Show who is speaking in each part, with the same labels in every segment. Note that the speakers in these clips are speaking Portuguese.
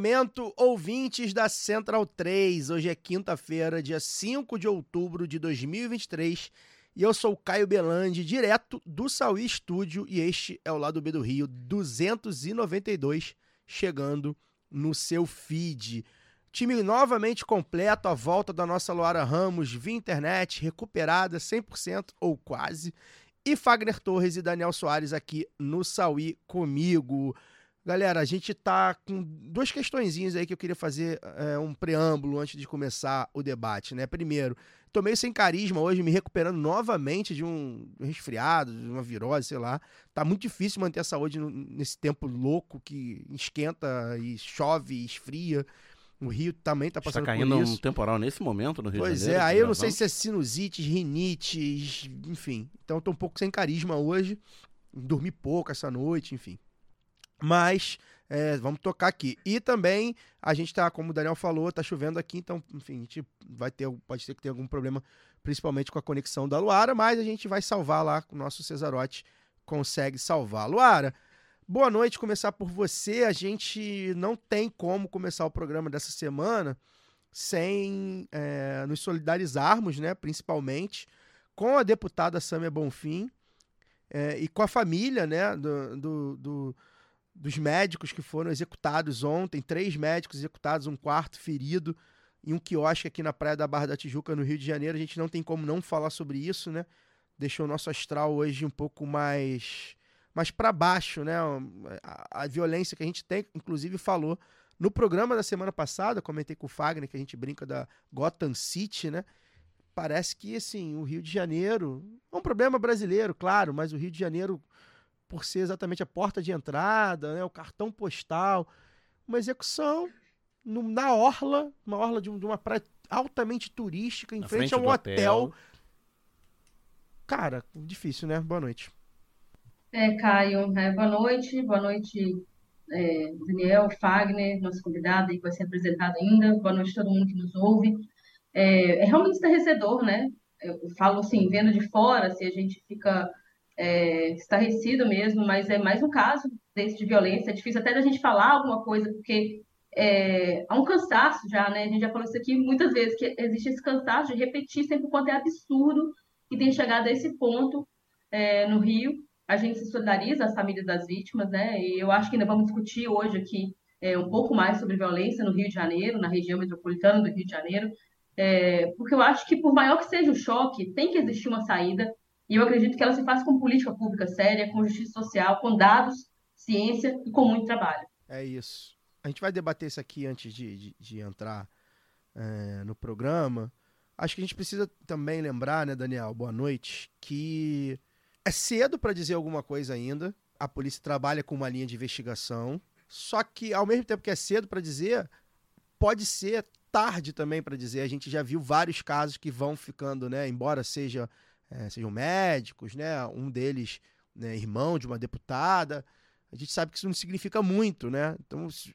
Speaker 1: Momento, ouvintes da Central 3. Hoje é quinta-feira, dia 5 de outubro de 2023. E eu sou o Caio Belandi, direto do Sauí Estúdio. E este é o Lado B do Rio 292, chegando no seu feed. Time novamente completo, a volta da nossa Luara Ramos via internet, recuperada 100% ou quase. E Fagner Torres e Daniel Soares aqui no Sauí comigo. Galera, a gente tá com duas questõezinhas aí que eu queria fazer é, um preâmbulo antes de começar o debate, né? Primeiro, tô meio sem carisma hoje, me recuperando novamente de um resfriado, de uma virose, sei lá. Tá muito difícil manter a saúde nesse tempo louco que esquenta e chove e esfria. O Rio também tá
Speaker 2: Está
Speaker 1: passando
Speaker 2: caindo
Speaker 1: por
Speaker 2: um
Speaker 1: isso.
Speaker 2: temporal nesse momento no Rio
Speaker 1: Pois
Speaker 2: de Janeiro.
Speaker 1: é,
Speaker 2: que
Speaker 1: aí eu não sei se é sinusite, rinite, enfim. Então eu tô um pouco sem carisma hoje. Dormi pouco essa noite, enfim. Mas é, vamos tocar aqui. E também a gente tá, como o Daniel falou, tá chovendo aqui, então, enfim, a gente vai ter, pode ser que tenha algum problema, principalmente com a conexão da Luara, mas a gente vai salvar lá, o nosso Cesarote consegue salvar. Luara, boa noite, começar por você. A gente não tem como começar o programa dessa semana sem é, nos solidarizarmos, né, principalmente, com a deputada Sâmia Bonfim é, e com a família né, do, do- do- dos médicos que foram executados ontem, três médicos executados, um quarto ferido em um quiosque aqui na Praia da Barra da Tijuca, no Rio de Janeiro. A gente não tem como não falar sobre isso, né? Deixou o nosso astral hoje um pouco mais, mais para baixo, né? A, a violência que a gente tem, inclusive falou no programa da semana passada, comentei com o Fagner, que a gente brinca da Gotham City, né? Parece que, assim, o Rio de Janeiro é um problema brasileiro, claro, mas o Rio de Janeiro, por ser exatamente a porta de entrada, né, o cartão postal, uma execução no- na orla, uma orla de, um- de uma praia altamente turística, em
Speaker 2: Na
Speaker 1: frente,
Speaker 2: frente
Speaker 1: a um hotel.
Speaker 2: hotel.
Speaker 1: Cara, difícil, né? Boa noite.
Speaker 3: É, Caio, é, boa noite, boa noite, é, Daniel, Fagner, nosso convidado aí que vai ser apresentado ainda, boa noite a todo mundo que nos ouve. É, é realmente estarrecedor, né? Eu falo assim, vendo de fora, se a gente fica é, estarrecido mesmo, mas é mais um caso desse de violência. É difícil até da gente falar alguma coisa, porque é, há um cansaço já, né? A gente já falou isso aqui muitas vezes, que existe esse cansaço de repetir sempre o quanto é absurdo que tem chegado a esse ponto é, no Rio a gente se solidariza as famílias das vítimas, né? E eu acho que ainda vamos discutir hoje aqui é, um pouco mais sobre violência no Rio de Janeiro, na região metropolitana do Rio de Janeiro, é, porque eu acho que por maior que seja o choque, tem que existir uma saída. E eu acredito que ela se faz com política pública séria, com justiça social, com dados, ciência e com muito trabalho.
Speaker 1: É isso. A gente vai debater isso aqui antes de, de, de entrar é, no programa. Acho que a gente precisa também lembrar, né, Daniel? Boa noite. Que é cedo para dizer alguma coisa ainda. A polícia trabalha com uma linha de investigação. Só que, ao mesmo tempo que é cedo para dizer, pode ser tarde também para dizer. A gente já viu vários casos que vão ficando, né? Embora seja, é, sejam médicos, né? Um deles, né, irmão de uma deputada. A gente sabe que isso não significa muito, né? Então, se-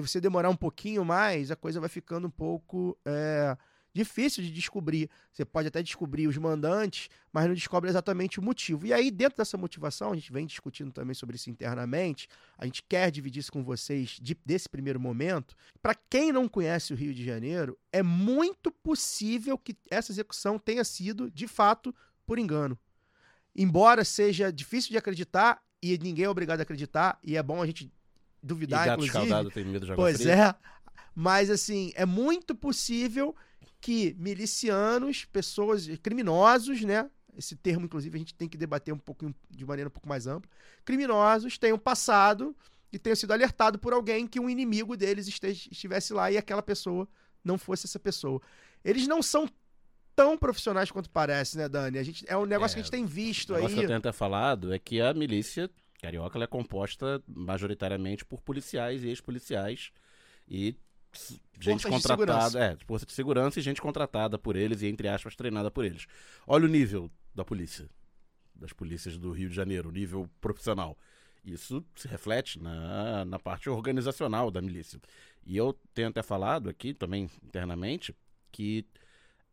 Speaker 1: você demorar um pouquinho mais, a coisa vai ficando um pouco é, difícil de descobrir. Você pode até descobrir os mandantes, mas não descobre exatamente o motivo. E aí, dentro dessa motivação, a gente vem discutindo também sobre isso internamente. A gente quer dividir isso com vocês de- desse primeiro momento. Para quem não conhece o Rio de Janeiro, é muito possível que essa execução tenha sido, de fato, por engano. Embora seja difícil de acreditar, e ninguém é obrigado a acreditar, e é bom a gente
Speaker 2: E
Speaker 1: duvidar,
Speaker 2: gato
Speaker 1: inclusive.
Speaker 2: escaldado tem medo de água
Speaker 1: Pois
Speaker 2: fria.
Speaker 1: é. Mas, assim, é muito possível que milicianos, pessoas, criminosos, né? Esse termo, inclusive, a gente tem que debater um pouco de maneira um pouco mais ampla. Criminosos tenham passado e tenham sido alertados por alguém que um inimigo deles estivesse lá e aquela pessoa não fosse essa pessoa. Eles não são tão profissionais quanto parece, né, Dani? A gente, é um negócio
Speaker 2: É,
Speaker 1: que a gente tem visto
Speaker 2: O negócio que eu
Speaker 1: aí.
Speaker 2: tenho até falado é que a milícia Carioca é composta majoritariamente por policiais e ex-policiais e gente
Speaker 1: Forças
Speaker 2: contratada, é, força de segurança e gente contratada por eles e entre aspas treinada por eles. Olha o nível da polícia, das polícias do Rio de Janeiro, o nível profissional. Isso se reflete na, na parte organizacional da milícia. E eu tenho até falado aqui também internamente que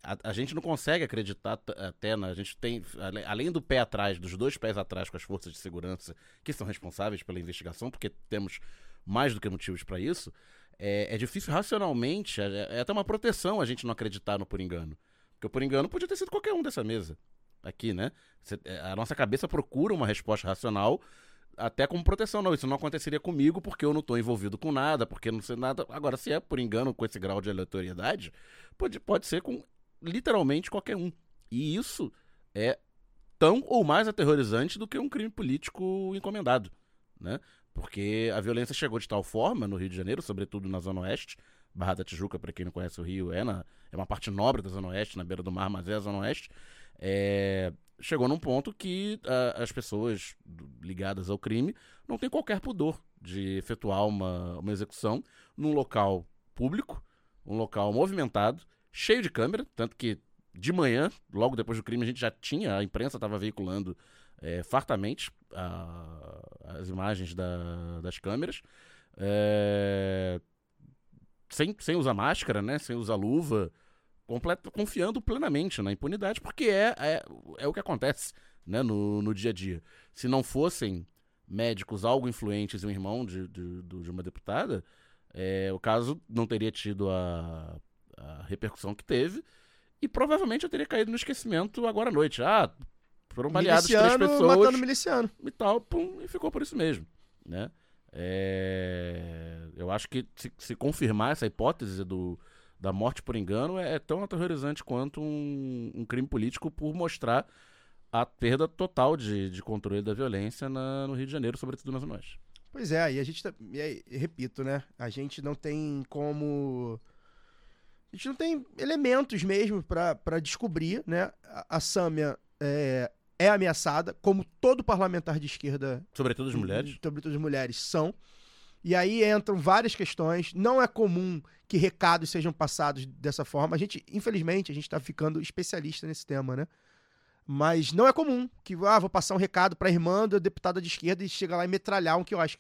Speaker 2: a, a gente não consegue acreditar até, na, a gente tem, além do pé atrás, dos dois pés atrás com as forças de segurança que são responsáveis pela investigação, porque temos mais do que motivos para isso, é, é difícil racionalmente, é, é até uma proteção a gente não acreditar no por engano. Porque o por engano podia ter sido qualquer um dessa mesa aqui, né? É, A nossa cabeça procura uma resposta racional até como proteção. Não, isso não aconteceria comigo porque eu não estou envolvido com nada, porque não sei nada. Agora, se é por engano com esse grau de aleatoriedade, pode, pode ser com literalmente qualquer um. E isso é tão ou mais aterrorizante do que um crime político encomendado, né? Porque a violência chegou de tal forma no Rio de Janeiro, sobretudo na Zona Oeste. Barra da Tijuca, para quem não conhece o Rio, é, na, é uma parte nobre da Zona Oeste, na beira do mar, mas é a Zona Oeste. É, chegou num ponto que ah, as pessoas ligadas ao crime não têm qualquer pudor de efetuar uma, uma execução num local público, um local movimentado, cheio de câmera, tanto que de manhã, logo depois do crime, a gente já tinha, a imprensa estava veiculando é, fartamente a- as imagens da- das câmeras. É, sem, sem usar máscara, né? Sem usar luva, completo, confiando plenamente na impunidade, porque é, é, é o que acontece né, no, no dia a dia. Se não fossem médicos algo influentes e um irmão de, de, de uma deputada, é, o caso não teria tido a, a repercussão que teve e provavelmente eu teria caído no esquecimento agora à noite. Ah, foram baleados três pessoas
Speaker 1: matando miliciano.
Speaker 2: e tal, pum, e ficou por isso mesmo, né? É, eu acho que se, se confirmar essa hipótese do, da morte por engano é, é tão aterrorizante quanto um, um crime político por mostrar a perda total de, de controle da violência na- no Rio de Janeiro, sobretudo na Zona Oeste.
Speaker 1: Pois é, e a gente tá, e aí, repito, né? A gente não tem como a gente não tem elementos mesmo pra descobrir, né? A, a Sâmia é, é ameaçada, como todo parlamentar de esquerda
Speaker 2: Sobretudo as mulheres.
Speaker 1: Sobretudo as mulheres são. E aí entram várias questões. Não é comum que recados sejam passados dessa forma. A gente, infelizmente, a gente tá ficando especialista nesse tema, né? Mas não é comum que, ah, vou passar um recado pra irmã da deputada de esquerda e chega lá e metralhar um que eu acho.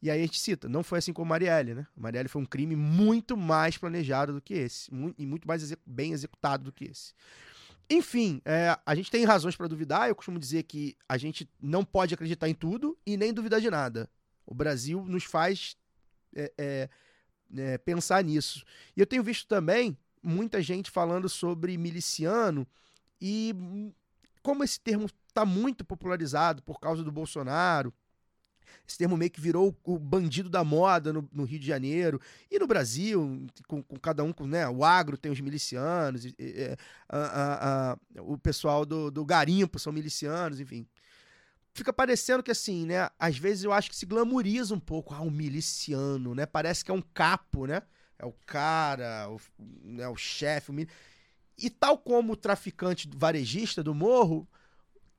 Speaker 1: E aí a gente cita, não foi assim com Marielle, né? Marielle foi um crime muito mais planejado do que esse. E muito mais bem executado do que esse. Enfim, é, a gente tem razões pra duvidar. Eu costumo dizer que a gente não pode acreditar em tudo e nem duvidar de nada. O Brasil nos faz é, é, é, pensar nisso. E eu tenho visto também muita gente falando sobre miliciano e hum, como esse termo está muito popularizado por causa do Bolsonaro. Esse termo meio que virou o bandido da moda no, no Rio de Janeiro e no Brasil, com, com cada um, com, né? O agro tem os milicianos, e- e- é, a- a- a- o pessoal do, do garimpo são milicianos, enfim. Fica parecendo que assim, né? Às vezes eu acho que se glamoriza um pouco, ah, um miliciano, né? Parece que é um capo, né? É o cara, o, né, o chefe, o mili... E tal como o traficante varejista do morro,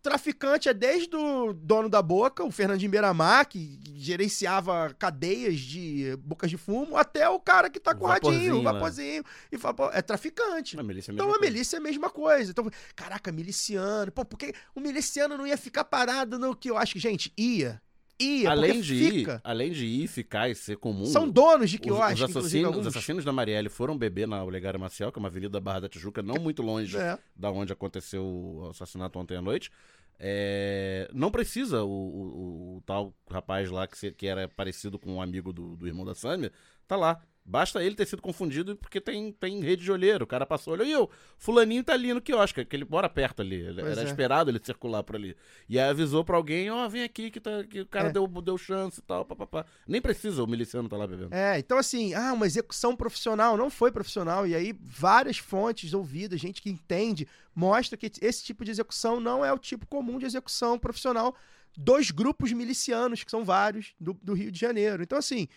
Speaker 1: traficante é desde o dono da boca, o Fernandinho Beiramar, que gerenciava cadeias de bocas de fumo, até o cara que tá com o radinho, o
Speaker 2: vaporzinho, né?
Speaker 1: E fala, pô, é traficante.
Speaker 2: A milícia é a
Speaker 1: Então a
Speaker 2: coisa.
Speaker 1: milícia é a mesma coisa. Então, caraca, miliciano. Pô, porque o miliciano não ia ficar parado no que eu acho que, gente, ia. Ia,
Speaker 2: Além
Speaker 1: porque
Speaker 2: de, ir,
Speaker 1: fica.
Speaker 2: além de ir, ficar e ser comum.
Speaker 1: São donos de que
Speaker 2: os, os assassinos,
Speaker 1: alguns.
Speaker 2: os assassinos da Marielle foram beber na Olegário Maciel, que é uma avenida da Barra da Tijuca, não muito longe
Speaker 1: É.
Speaker 2: da onde aconteceu o assassinato ontem à noite. É, não precisa o, o- o tal rapaz lá que, se- que era parecido com um amigo do, do irmão da Sâmia, tá lá. Basta ele ter sido confundido porque tem, tem rede de olheiro. O cara passou, olha, e eu, fulaninho tá ali no quiosque, que ele mora perto ali.
Speaker 1: Pois
Speaker 2: Era
Speaker 1: é.
Speaker 2: esperado ele circular por ali. E aí avisou pra alguém, ó, vem aqui que, tá, que o cara
Speaker 1: É.
Speaker 2: deu, deu chance e tal, papapá. Nem precisa, o miliciano tá lá bebendo.
Speaker 1: É, então assim, ah, uma execução profissional, não foi profissional, e aí várias fontes ouvidas, gente que entende, mostra que esse tipo de execução não é o tipo comum de execução profissional dos grupos milicianos, que são vários, do, do Rio de Janeiro. Então assim,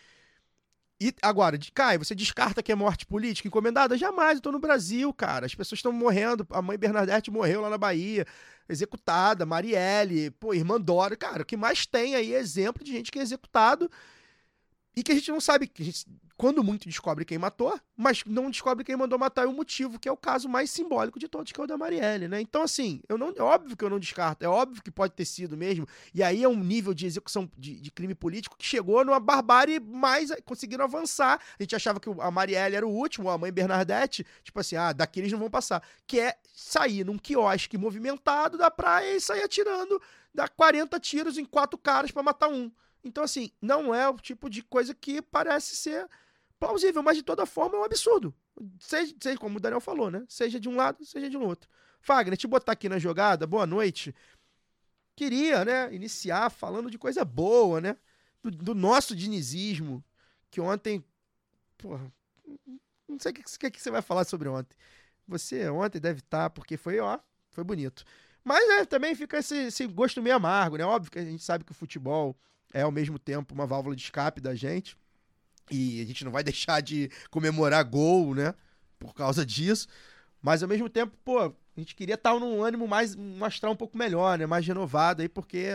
Speaker 1: E agora, de Caio, você descarta que é morte política encomendada? Jamais, eu tô no Brasil, cara. As pessoas estão morrendo. A mãe Bernadette morreu lá na Bahia, executada, Marielle, pô, irmã Dora. Cara, o que mais tem aí é exemplo de gente que é executado e que a gente não sabe, que a gente, quando muito descobre quem matou, mas não descobre quem mandou matar e o motivo, que é o caso mais simbólico de todos, que é o da Marielle, né? Então, assim, eu não, é óbvio que eu não descarto, é óbvio que pode ter sido mesmo, e aí é um nível de execução de, de crime político que chegou numa barbárie mais, conseguiram avançar. A gente achava que a Marielle era o último, a mãe Bernadette, tipo assim, ah, daqui eles não vão passar. Que é sair num quiosque movimentado da praia e sair atirando, dar 40 tiros em quatro caras para matar um. Então, assim, não é o tipo de coisa que parece ser plausível, mas de toda forma é um absurdo. Seja, seja como o Daniel falou, né? Seja de um lado, seja de um outro. Fagner, te botar aqui na jogada, boa noite. Queria, né, iniciar falando de coisa boa, né? Do, do nosso dinizismo, que ontem. Porra, não sei o que, que, você vai falar sobre ontem. Você ontem deve estar, porque foi, ó, foi bonito. Mas né, também fica esse, esse gosto meio amargo, né? Óbvio que a gente sabe que o futebol é ao mesmo tempo uma válvula de escape da gente. E a gente não vai deixar de comemorar gol, né? Por causa disso. Mas ao mesmo tempo, pô, a gente queria estar num ânimo mais, astral um pouco melhor, né? Mais renovado aí, porque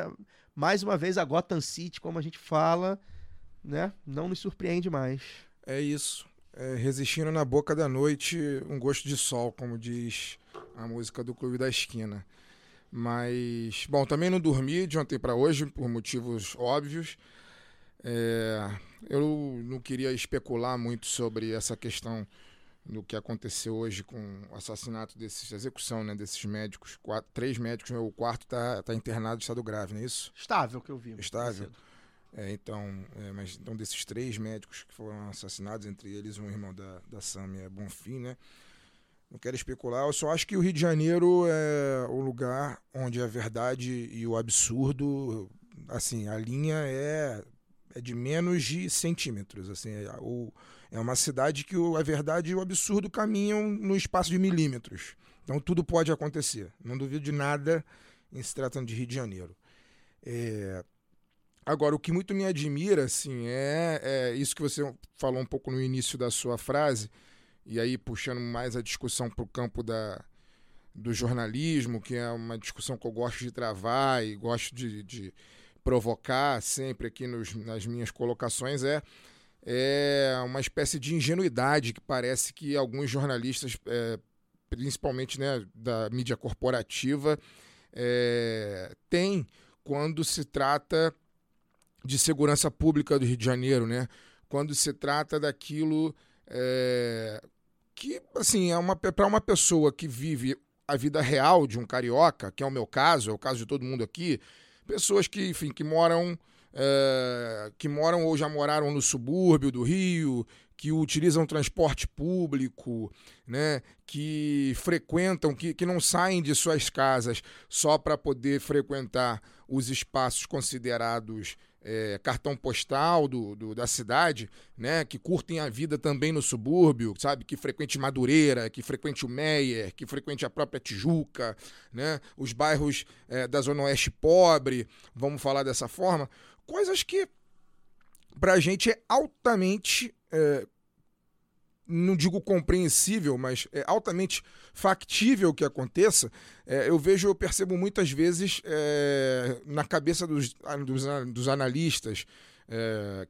Speaker 1: mais uma vez a Gotham City, como a gente fala, né? Não nos surpreende mais.
Speaker 4: É isso. É, resistindo na boca da noite, um gosto de sol, como diz a música do Clube da Esquina. Mas, bom, também não dormi de ontem para hoje, por motivos óbvios. É, eu não queria especular muito sobre essa questão do que aconteceu hoje com o assassinato desses, execução né, desses médicos. Quatro, três médicos, o quarto está tá internado em estado grave, não é isso?
Speaker 1: Estável que eu vi.
Speaker 4: Estável. É, então, é, mas então desses três médicos que foram assassinados, entre eles um irmão da, da Samia Bonfim, né? Não quero especular, eu só acho que o Rio de Janeiro é o lugar onde a verdade e o absurdo, assim, a linha é, é de menos de centímetros, assim, é, o, é uma cidade que a verdade e o absurdo caminham no espaço de milímetros. Então tudo pode acontecer. Não duvido de nada em se tratando de Rio de Janeiro. É, Agora, o que muito me admira, assim, é, é, isso que você falou um pouco no início da sua frase, e aí puxando mais a discussão para o campo da, do jornalismo, que é uma discussão que eu gosto de travar e gosto de, de provocar sempre aqui nos, nas minhas colocações, é, é uma espécie de ingenuidade que parece que alguns jornalistas, é, principalmente né, da mídia corporativa, é, têm quando se trata de segurança pública do Rio de Janeiro, né? quando se trata daquilo é, que, assim, é uma para uma pessoa que vive a vida real de um carioca, que é o meu caso, é o caso de todo mundo aqui, pessoas que, enfim, que moram é, que moram ou já moraram no subúrbio do Rio, que utilizam transporte público, né, que frequentam, que, que não saem de suas casas só para poder frequentar os espaços considerados é, cartão postal do, do, da cidade, né? Que curtem a vida também no subúrbio, sabe? Que frequente Madureira, que frequente o Meier, que frequente a própria Tijuca, né? Os bairros é, da Zona Oeste pobre, vamos falar dessa forma. Coisas que pra gente é altamente é, não digo compreensível, mas é altamente factível que aconteça, é, eu vejo, eu percebo muitas vezes é, na cabeça dos, dos, dos analistas é,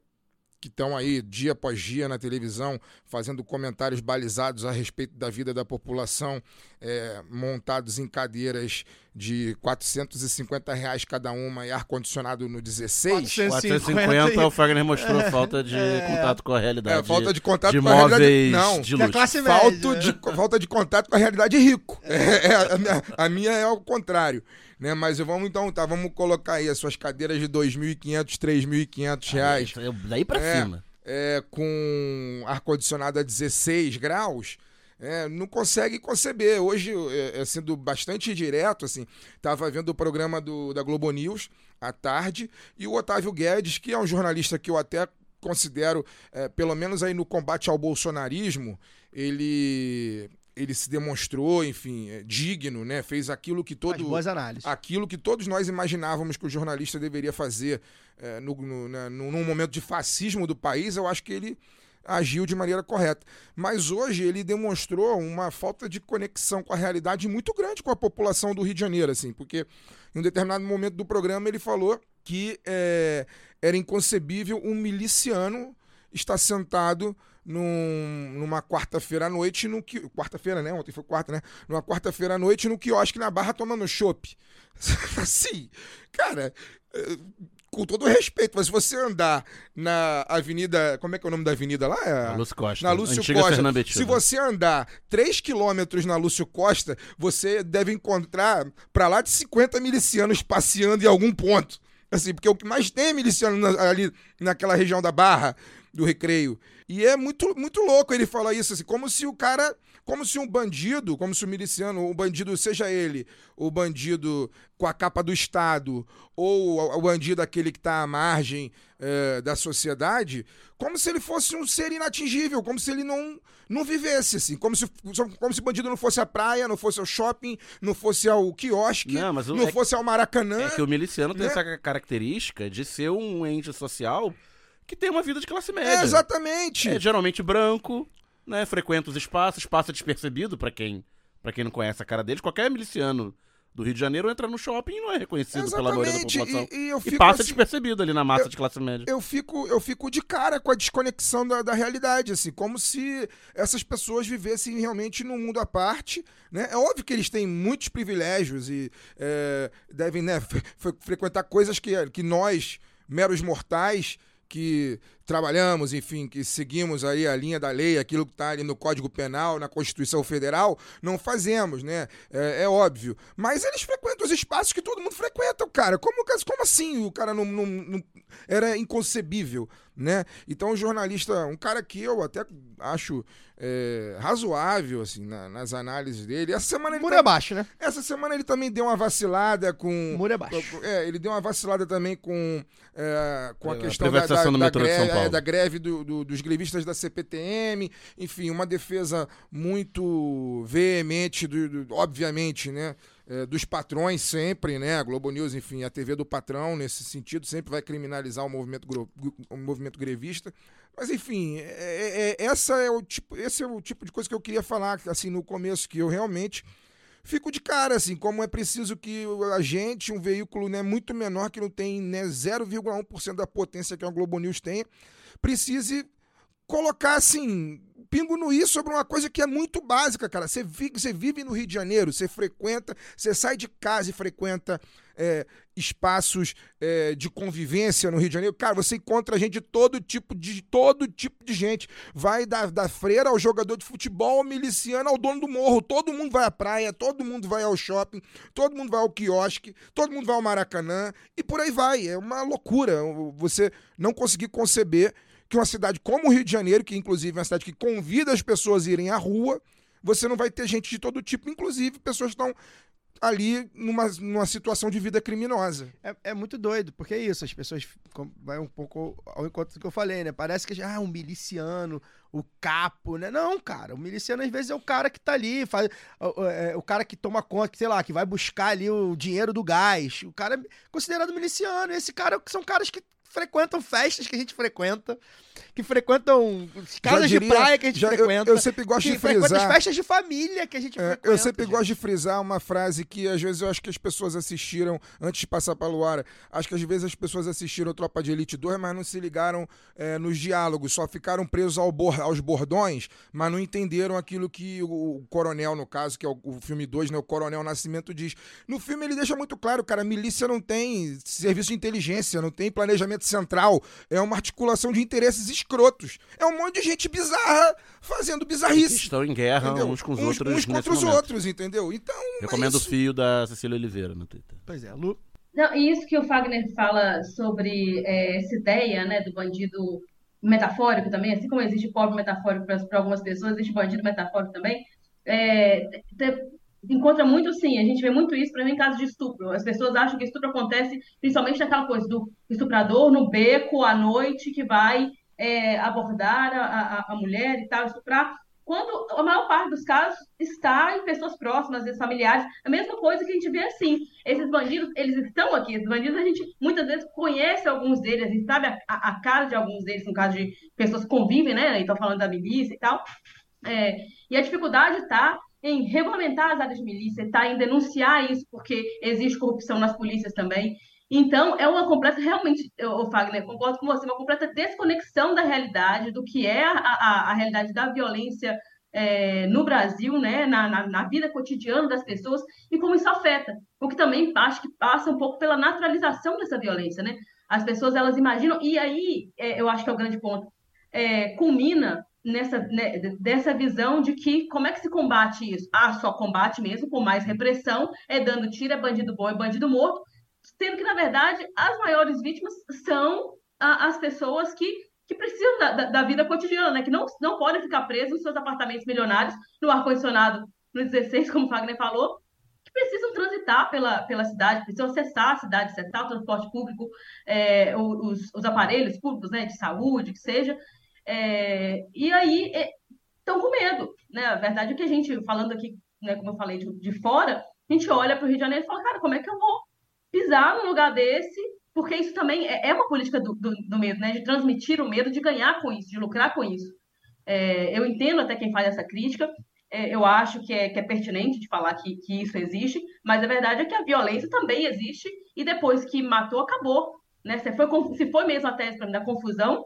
Speaker 4: que estão aí dia após dia na televisão fazendo comentários balizados a respeito da vida da população, é, montados em cadeiras de 450 reais cada uma e ar-condicionado no 16.
Speaker 2: 450, o Fagner mostrou é, falta de é, contato com a realidade.
Speaker 4: É, falta de contato
Speaker 2: de
Speaker 4: com a realidade.
Speaker 2: Não,
Speaker 4: de
Speaker 2: luxo.
Speaker 1: classe
Speaker 4: falta,
Speaker 1: média.
Speaker 4: de, falta de contato com a realidade rico. É, a, minha, a minha é o contrário né? Mas vamos então, tá, vamos colocar aí as suas cadeiras de 2.500, 3.500 reais.
Speaker 2: Ah, daí pra
Speaker 4: é,
Speaker 2: cima.
Speaker 4: É, com ar-condicionado a 16 graus, é, não consegue conceber. Hoje, é, é, sendo bastante direto, assim, tava vendo o programa do, da Globo News à tarde e o Otávio Guedes, que é um jornalista que eu até considero, é, pelo menos aí no combate ao bolsonarismo, ele ele se demonstrou, enfim, é, digno, né? Fez aquilo que todo aquilo que todos nós imaginávamos que o jornalista deveria fazer é, no, no, num num momento de fascismo do país, eu acho que ele agiu de maneira correta. Mas hoje ele demonstrou uma falta de conexão com a realidade muito grande com a população do Rio de Janeiro, assim, porque em um determinado momento do programa ele falou que é, era inconcebível um miliciano estar sentado num- numa quarta-feira à noite no que quarta-feira, né? Ontem foi quarta, né? Numa quarta-feira à noite no quiosque na Barra tomando chopp. assim, cara, eh, com todo respeito, mas se você andar na Avenida, como é que é o nome da avenida lá? É
Speaker 2: Na Lúcio Costa.
Speaker 4: na Lúcio
Speaker 2: Antiga
Speaker 4: Costa. Se você andar 3 quilômetros na Lúcio Costa, você deve encontrar pra lá de 50 milicianos passeando em algum ponto. Assim, porque o que mais tem é miliciano na- ali naquela região da Barra, do Recreio. E é muito, muito louco ele falar isso, assim, como se o cara. Como se um bandido, como se o miliciano, o bandido, seja ele o bandido com a capa do Estado ou o, bandido aquele que está à margem eh, da sociedade, como se ele fosse um ser inatingível, como se ele não, não vivesse, assim, como se, como se o bandido não fosse a praia, não fosse ao shopping, não fosse ao quiosque,
Speaker 2: Não,
Speaker 4: não,
Speaker 2: mas o- é que-
Speaker 4: fosse ao Maracanã.
Speaker 2: É que o miliciano tem
Speaker 4: né?
Speaker 2: essa característica de ser um ente social que tem uma vida de classe média.
Speaker 4: É, exatamente.
Speaker 2: É geralmente branco, né? Frequenta os espaços, passa despercebido pra quem, pra quem não conhece a cara deles. Qualquer miliciano do Rio de Janeiro entra no shopping e não é reconhecido pela maioria da
Speaker 4: Exatamente,
Speaker 2: população.
Speaker 4: e- e eu
Speaker 2: E passa
Speaker 4: assim-
Speaker 2: despercebido ali na massa de classe média.
Speaker 4: eu fico, eu fico de cara com a desconexão da, da realidade, assim, como se essas pessoas vivessem realmente num mundo à parte, né? É óbvio que eles têm muitos privilégios e é, devem, né, fre- fre- frequentar coisas que, que nós, meros mortais, que trabalhamos, enfim, que seguimos aí a linha da lei, aquilo que está ali no Código Penal, na Constituição Federal, não fazemos, né? É, é óbvio. Mas eles frequentam os espaços que todo mundo frequenta, cara. Como, como assim o cara não, não- não- era inconcebível, né? Então o jornalista, um cara que eu até acho é, razoável, assim, na- nas análises dele. Essa semana ele
Speaker 1: Muro
Speaker 4: tá-
Speaker 1: abaixo, né?
Speaker 4: essa semana ele também deu uma vacilada com.
Speaker 1: Muro abaixo.
Speaker 4: É, ele deu uma vacilada também com, é, com a
Speaker 2: A
Speaker 4: questão da, da, da
Speaker 2: metrô Paulo.
Speaker 4: da greve do- do- dos grevistas da CPTM. Enfim, uma defesa muito veemente, do, do- obviamente, né? é, dos patrões sempre, né? A Globo News, enfim, a TV do patrão, nesse sentido, sempre vai criminalizar o movimento, o movimento grevista. Mas, enfim, é- é- é- essa é o tipo, esse é o tipo de coisa que eu queria falar, assim, no começo, que eu realmente fico de cara, assim, como é preciso que a gente, um veículo né, muito menor, que não tem né, 0,1% da potência que a Globo News tem, precise colocar, assim, pingo no i sobre uma coisa que é muito básica, cara. Você vive, você vive no Rio de Janeiro, você frequenta, você sai de casa e frequenta é, espaços é, de convivência no Rio de Janeiro. Cara, você encontra gente de todo tipo de todo tipo de gente. Vai da, da freira ao jogador de futebol, ao miliciano, ao dono do morro. Todo mundo vai à praia, todo mundo vai ao shopping, todo mundo vai ao quiosque, todo mundo vai ao Maracanã e por aí vai. É uma loucura você não conseguir conceber que uma cidade como o Rio de Janeiro, que inclusive é uma cidade que convida as pessoas a irem à rua, você não vai ter gente de todo tipo, inclusive pessoas que estão ali numa, numa situação de vida criminosa.
Speaker 1: É, é muito doido, porque é isso, as pessoas vai um pouco ao encontro do que eu falei, né? Parece que ah, um miliciano, o capo, né? Não, cara, o miliciano às vezes é o cara que tá ali, faz, o, é, o cara que toma conta, que, sei lá, que vai buscar ali o dinheiro do gás. O cara é considerado miliciano. Esse cara são caras que frequentam festas que a gente frequenta, que frequentam casas
Speaker 4: diria-
Speaker 1: de praia que a gente
Speaker 4: já- eu-
Speaker 1: frequenta.
Speaker 4: eu sempre gosto de frisar-
Speaker 1: as festas de família que a gente
Speaker 4: É,
Speaker 1: frequenta.
Speaker 4: eu sempre
Speaker 1: gente.
Speaker 4: gosto de frisar uma frase que às vezes eu acho que as pessoas assistiram antes de passar para Luara. Acho que às vezes as pessoas assistiram Tropa de Elite 2, mas não se ligaram é, nos diálogos, só ficaram presos ao bor- aos bordões, mas não entenderam aquilo que o, o coronel, no caso, que é o, o filme 2, né, o Coronel Nascimento diz. No filme ele deixa muito claro, cara, a milícia não tem serviço de inteligência, não tem planejamento central, é uma articulação de interesses escrotos. É um monte de gente bizarra fazendo
Speaker 2: Que
Speaker 4: bizarrice.
Speaker 2: estão em guerra
Speaker 4: entendeu?
Speaker 2: uns com os outros
Speaker 4: uns
Speaker 2: nesse
Speaker 4: contra os
Speaker 2: momento.
Speaker 4: outros, entendeu? Então,
Speaker 2: Recomendo
Speaker 4: é
Speaker 2: o fio da Cecília Oliveira no Twitter.
Speaker 1: Pois é, Lu.
Speaker 3: Não, e isso que o Fagner fala sobre é, essa ideia, né, do bandido metafórico também, assim como existe pobre metafórico para algumas pessoas, existe bandido metafórico também. É, encontra muito, sim, a gente vê muito isso, por exemplo, em casos de estupro. As pessoas acham que estupro acontece principalmente naquela coisa do estuprador no beco à noite que vai é, abordar a, a, a mulher e tal, estuprar. quando a maior parte dos casos está em pessoas próximas, vezes familiares. A mesma coisa que a gente vê assim. Esses bandidos, eles estão aqui. Esses bandidos, a gente muitas vezes conhece alguns deles, a gente sabe a, a, cara de alguns deles, no caso de pessoas que convivem, né? Então, falando da milícia e tal. É, e a dificuldade está em regulamentar as áreas de milícia, está em denunciar isso, porque existe corrupção nas polícias também. Então, é uma completa, realmente, o Fagner, concordo com você, uma completa desconexão da realidade, do que é a, a, a realidade da violência é, no Brasil, né, na, na, na, vida cotidiana das pessoas, e como isso afeta. O que também acho que passa um pouco pela naturalização dessa violência, né? As pessoas, elas imaginam, e aí, é, eu acho que é o grande ponto, é, culmina nessa né, dessa visão de que como é que se combate isso? Ah, só combate mesmo com mais repressão, é dando tiro, é bandido bom, é bandido morto, sendo que, na verdade, as maiores vítimas são a, as pessoas que, que precisam da, da, da, vida cotidiana, né? que não, não podem ficar presos nos seus apartamentos milionários, no ar-condicionado no 16, como o Wagner falou, que precisam transitar pela, pela cidade, precisam acessar a cidade, acessar o transporte público, é, os, os aparelhos públicos né, de saúde, que seja. É, e aí estão com medo. Né? A verdade é que a gente, falando aqui, né, como eu falei, de, de fora, a gente olha para o Rio de Janeiro e fala, cara, como é que eu vou pisar num lugar desse, porque isso também é, é uma política do, do, do, medo, né? De transmitir o medo, de ganhar com isso, de lucrar com isso. É, eu entendo até quem faz essa crítica, é, eu acho que é, que é pertinente de falar que, que isso existe, mas a verdade é que a violência também existe, e depois que matou, acabou. Né? Se, foi, se foi mesmo a tese da confusão,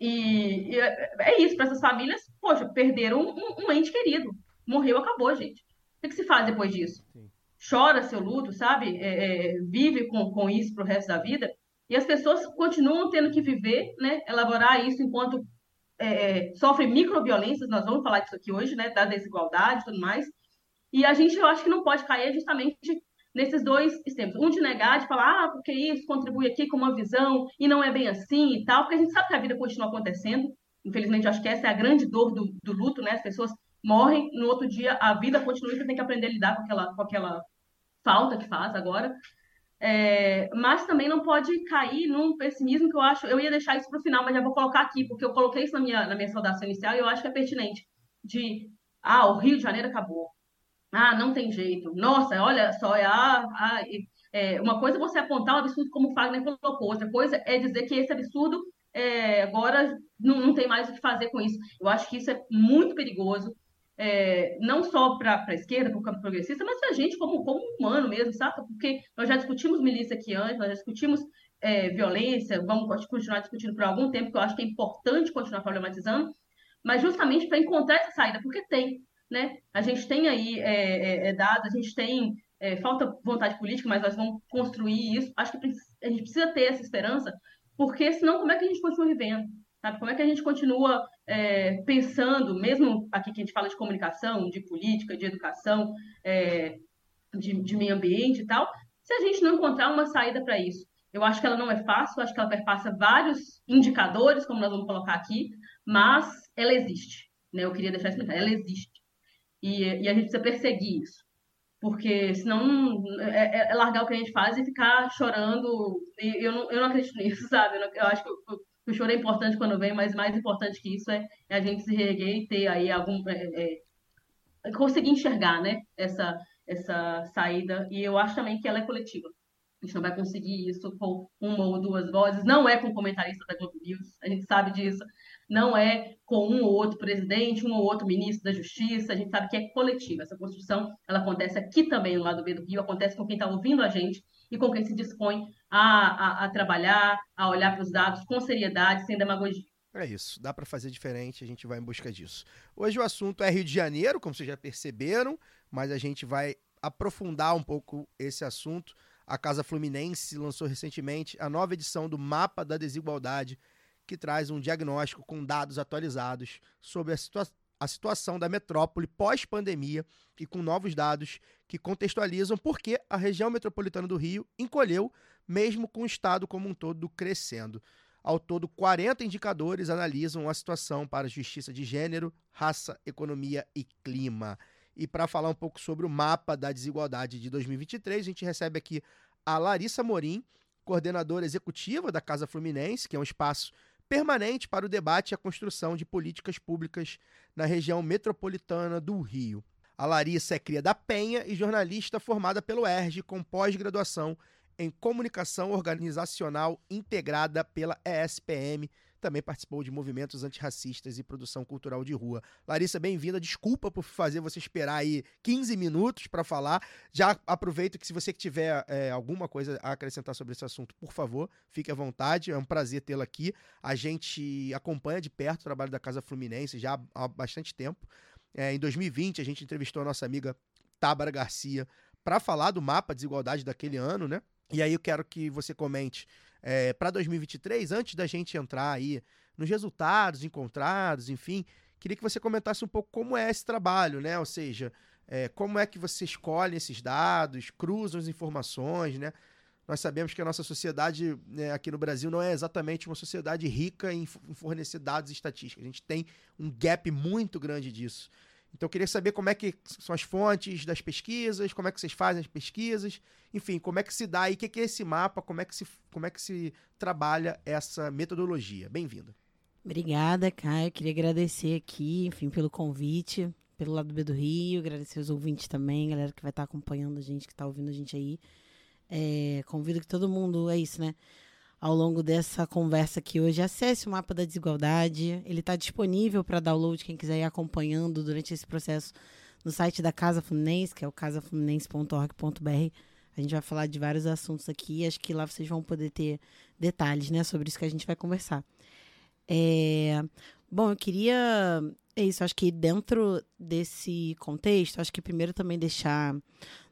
Speaker 3: e, e é, é isso, para essas famílias, poxa, perderam um, um, ente querido. Morreu, acabou, gente. O que, se faz depois disso? Sim chora seu luto, sabe? É, é, vive com, com isso para o resto da vida. E as pessoas continuam tendo que viver, né? Elaborar isso enquanto é, é, sofrem microviolências. Nós vamos falar disso aqui hoje, né? Da desigualdade e tudo mais. E a gente, eu acho que não pode cair justamente nesses dois extremos. Um de negar, de falar, ah, porque isso contribui aqui com uma visão e não é bem assim e tal, porque a gente sabe que a vida continua acontecendo. Infelizmente, eu acho que essa é a grande dor do, do luto, né? As pessoas morrem, no outro dia a vida continua e você tem que aprender a lidar com aquela, com aquela falta que faz agora. É, mas também não pode cair num pessimismo que eu acho. Eu ia deixar isso para o final, mas já vou colocar aqui, porque eu coloquei isso na minha, na minha saudação inicial e eu acho que é pertinente. De, ah, o Rio de Janeiro acabou. Ah, não tem jeito. Nossa, olha só, é, ah, ah, é, uma coisa é você apontar um absurdo como o Fagner colocou, outra coisa é dizer que esse absurdo é, agora não, não tem mais o que fazer com isso. Eu acho que isso é muito perigoso é, não só para a esquerda, para o campo progressista, mas para a gente como, como humano mesmo, sabe? Porque nós já discutimos milícia aqui antes, nós já discutimos é, violência, vamos continuar discutindo por algum tempo, que eu acho que é importante continuar problematizando, mas justamente para encontrar essa saída, porque tem, né? A gente tem aí é, é, é dados, a gente tem, é, falta vontade política, mas nós vamos construir isso. Acho que a gente precisa ter essa esperança, porque senão como é que a gente continua vivendo? Sabe? Como é que a gente continua é, pensando, mesmo aqui que a gente fala de comunicação, de política, de educação, é, de, de, meio ambiente e tal, se a gente não encontrar uma saída para isso? Eu acho que ela não é fácil, acho que ela perpassa vários indicadores, como nós vamos colocar aqui, mas ela existe. Né? Eu queria deixar isso claro, ela existe. E, e, a gente precisa perseguir isso. Porque senão é, é, é, largar o que a gente faz e ficar chorando. E eu não, eu não acredito nisso, sabe? Eu, não, eu acho que o choro é importante quando vem, mas mais importante que isso é, é a gente se reerguer e ter aí algum. É, é, conseguir enxergar, né? Essa, essa saída. E eu acho também que ela é coletiva. A gente não vai conseguir isso com uma ou duas vozes. Não é com comentarista da Globo News, a gente sabe disso. Não é com um ou outro presidente, um ou outro ministro da Justiça. A gente sabe que é coletiva. Essa construção ela acontece aqui também no lado B do Rio, acontece com quem está ouvindo a gente e com quem se dispõe a, a, a trabalhar, a olhar para os dados com seriedade, sem demagogia.
Speaker 1: É isso, dá para fazer diferente, a gente vai em busca disso. Hoje o assunto é Rio de Janeiro, como vocês já perceberam, mas a gente vai aprofundar um pouco esse assunto. A Casa Fluminense lançou recentemente a nova edição do Mapa da Desigualdade, que traz um diagnóstico com dados atualizados sobre a situação a situação da metrópole pós-pandemia e com novos dados que contextualizam por que a região metropolitana do Rio encolheu, mesmo com o estado como um todo crescendo. Ao todo, 40 indicadores analisam a situação para justiça de gênero, raça, economia e clima. E para falar um pouco sobre o mapa da desigualdade de 2023, a gente recebe aqui a Larissa Morim, coordenadora executiva da Casa Fluminense, que é um espaço permanente para o debate e a construção de políticas públicas na região metropolitana do Rio. A Larissa é cria da Penha e jornalista formada pelo ERJ com pós-graduação em Comunicação Organizacional Integrada pela ESPM. Também participou de movimentos antirracistas e produção cultural de rua. Larissa, bem-vinda. Desculpa por fazer você esperar aí 15 minutos para falar. Já aproveito que se você tiver é, alguma coisa a acrescentar sobre esse assunto, por favor, fique à vontade. É um prazer tê-la aqui. A gente acompanha de perto o trabalho da Casa Fluminense já há bastante tempo. É, em 2020, a gente entrevistou a nossa amiga Tábara Garcia para falar do mapa de desigualdade daquele ano, né? E aí eu quero que você comente é, para 2023, antes da gente entrar aí nos resultados encontrados, enfim, queria que você comentasse um pouco como é esse trabalho, né? Ou seja, é, como é que você escolhe esses dados, cruza as informações, né? Nós sabemos que a nossa sociedade né, aqui no Brasil não é exatamente uma sociedade rica em fornecer dados e estatísticas. A gente tem um gap muito grande disso. Então eu queria saber como é que são as fontes das pesquisas, como é que vocês fazem as pesquisas, enfim, como é que se dá e o que é esse mapa, como é que se, como é que se trabalha essa metodologia. Bem-vinda.
Speaker 5: Obrigada, Caio. Queria agradecer aqui, enfim, pelo convite, pelo lado B do Rio, agradecer os ouvintes também, galera que vai estar acompanhando a gente, que está ouvindo a gente aí. É, convido que todo mundo, é isso, né? Ao longo dessa conversa aqui hoje, acesse o mapa da desigualdade. Ele está disponível para download, quem quiser ir acompanhando durante esse processo no site da Casa Fluminense, que é o casafluminense.org.br. A gente vai falar de vários assuntos aqui. Acho que lá vocês vão poder ter detalhes, né, sobre isso que a gente vai conversar. É... Bom, eu queria. É isso, acho que dentro desse contexto, acho que primeiro também deixar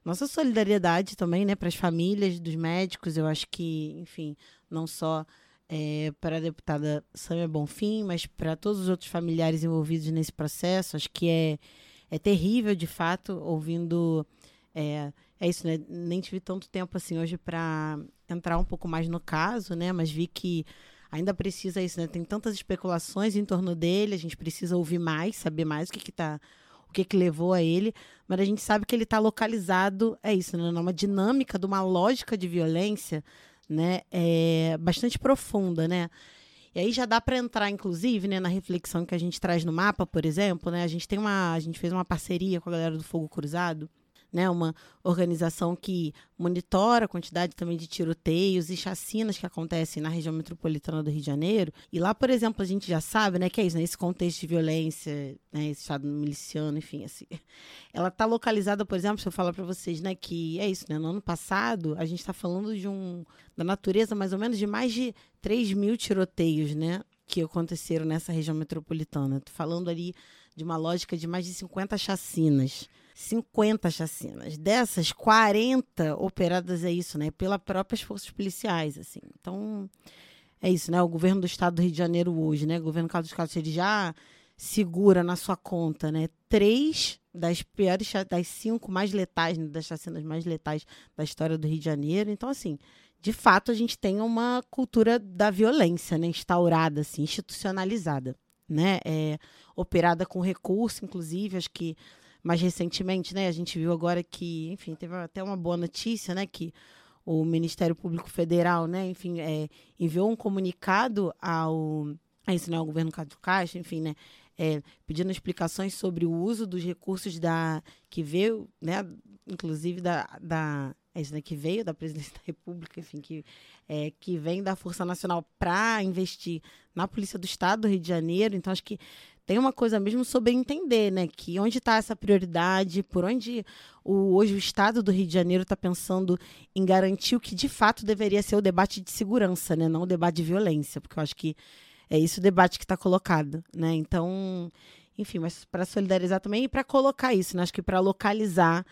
Speaker 5: nossa solidariedade também, né, para as famílias dos médicos. Eu acho que, enfim, não só é, para a deputada Samia Bonfim, mas para todos os outros familiares envolvidos nesse processo. Acho que é, é terrível, de fato, ouvindo. É, é isso, né? Nem tive tanto tempo assim hoje para entrar um pouco mais no caso, né? Mas vi que ainda precisa isso, né? Tem tantas especulações em torno dele, a gente precisa ouvir mais, saber mais o que está que, que levou a ele, mas a gente sabe que ele está localizado, é isso, né, numa dinâmica de uma lógica de violência né, é, bastante profunda, né? E aí já dá para entrar, inclusive, né, na reflexão que a gente traz no mapa, por exemplo, né? A gente tem uma, a gente fez uma parceria com a galera do Fogo Cruzado, né, uma organização que monitora a quantidade também de tiroteios e chacinas que acontecem na região metropolitana do Rio de Janeiro. E lá, por exemplo, a gente já sabe, né, que é isso, né, esse contexto de violência, né, esse estado miliciano, enfim, assim. Ela está localizada, por exemplo, se eu falar para vocês, né, que é isso, né, no ano passado a gente está falando de um da natureza mais ou menos de mais de 3 mil tiroteios, né, que aconteceram nessa região metropolitana. Tô falando ali de uma lógica de mais de 50 chacinas. 50 chacinas. Dessas, 40 operadas é isso, né? Pelas próprias forças policiais, assim. Então, é isso, né? O governo do estado do Rio de Janeiro hoje, né? O governo Carlos Carlos, ele já segura na sua conta, né? Três das piores, das cinco mais letais, né? das chacinas mais letais da história do Rio de Janeiro. Então, assim, de fato, a gente tem uma cultura da violência, né? Instaurada, assim, institucionalizada, né? É, operada com recurso, inclusive, acho que mais recentemente, né? A gente viu agora que, enfim, teve até uma boa notícia, né? Que o Ministério Público Federal, né? Enfim, é, enviou um comunicado ao, a isso, né, ao governo Cadu Caixa, enfim, né? É, pedindo explicações sobre o uso dos recursos da que veio, né? Inclusive da, da é isso, né, que veio da presidência da República, enfim, que, é, que vem da Força Nacional para investir na Polícia do Estado do Rio de Janeiro. Então, acho que tem uma coisa mesmo sobre entender, né? Que onde está essa prioridade, por onde o, hoje o Estado do Rio de Janeiro está pensando em garantir o que de fato deveria ser o debate de segurança, né? Não o debate de violência, porque eu acho que é isso o debate que está colocado, né? Então, enfim, mas para solidarizar também e para colocar isso, né? Acho que para localizar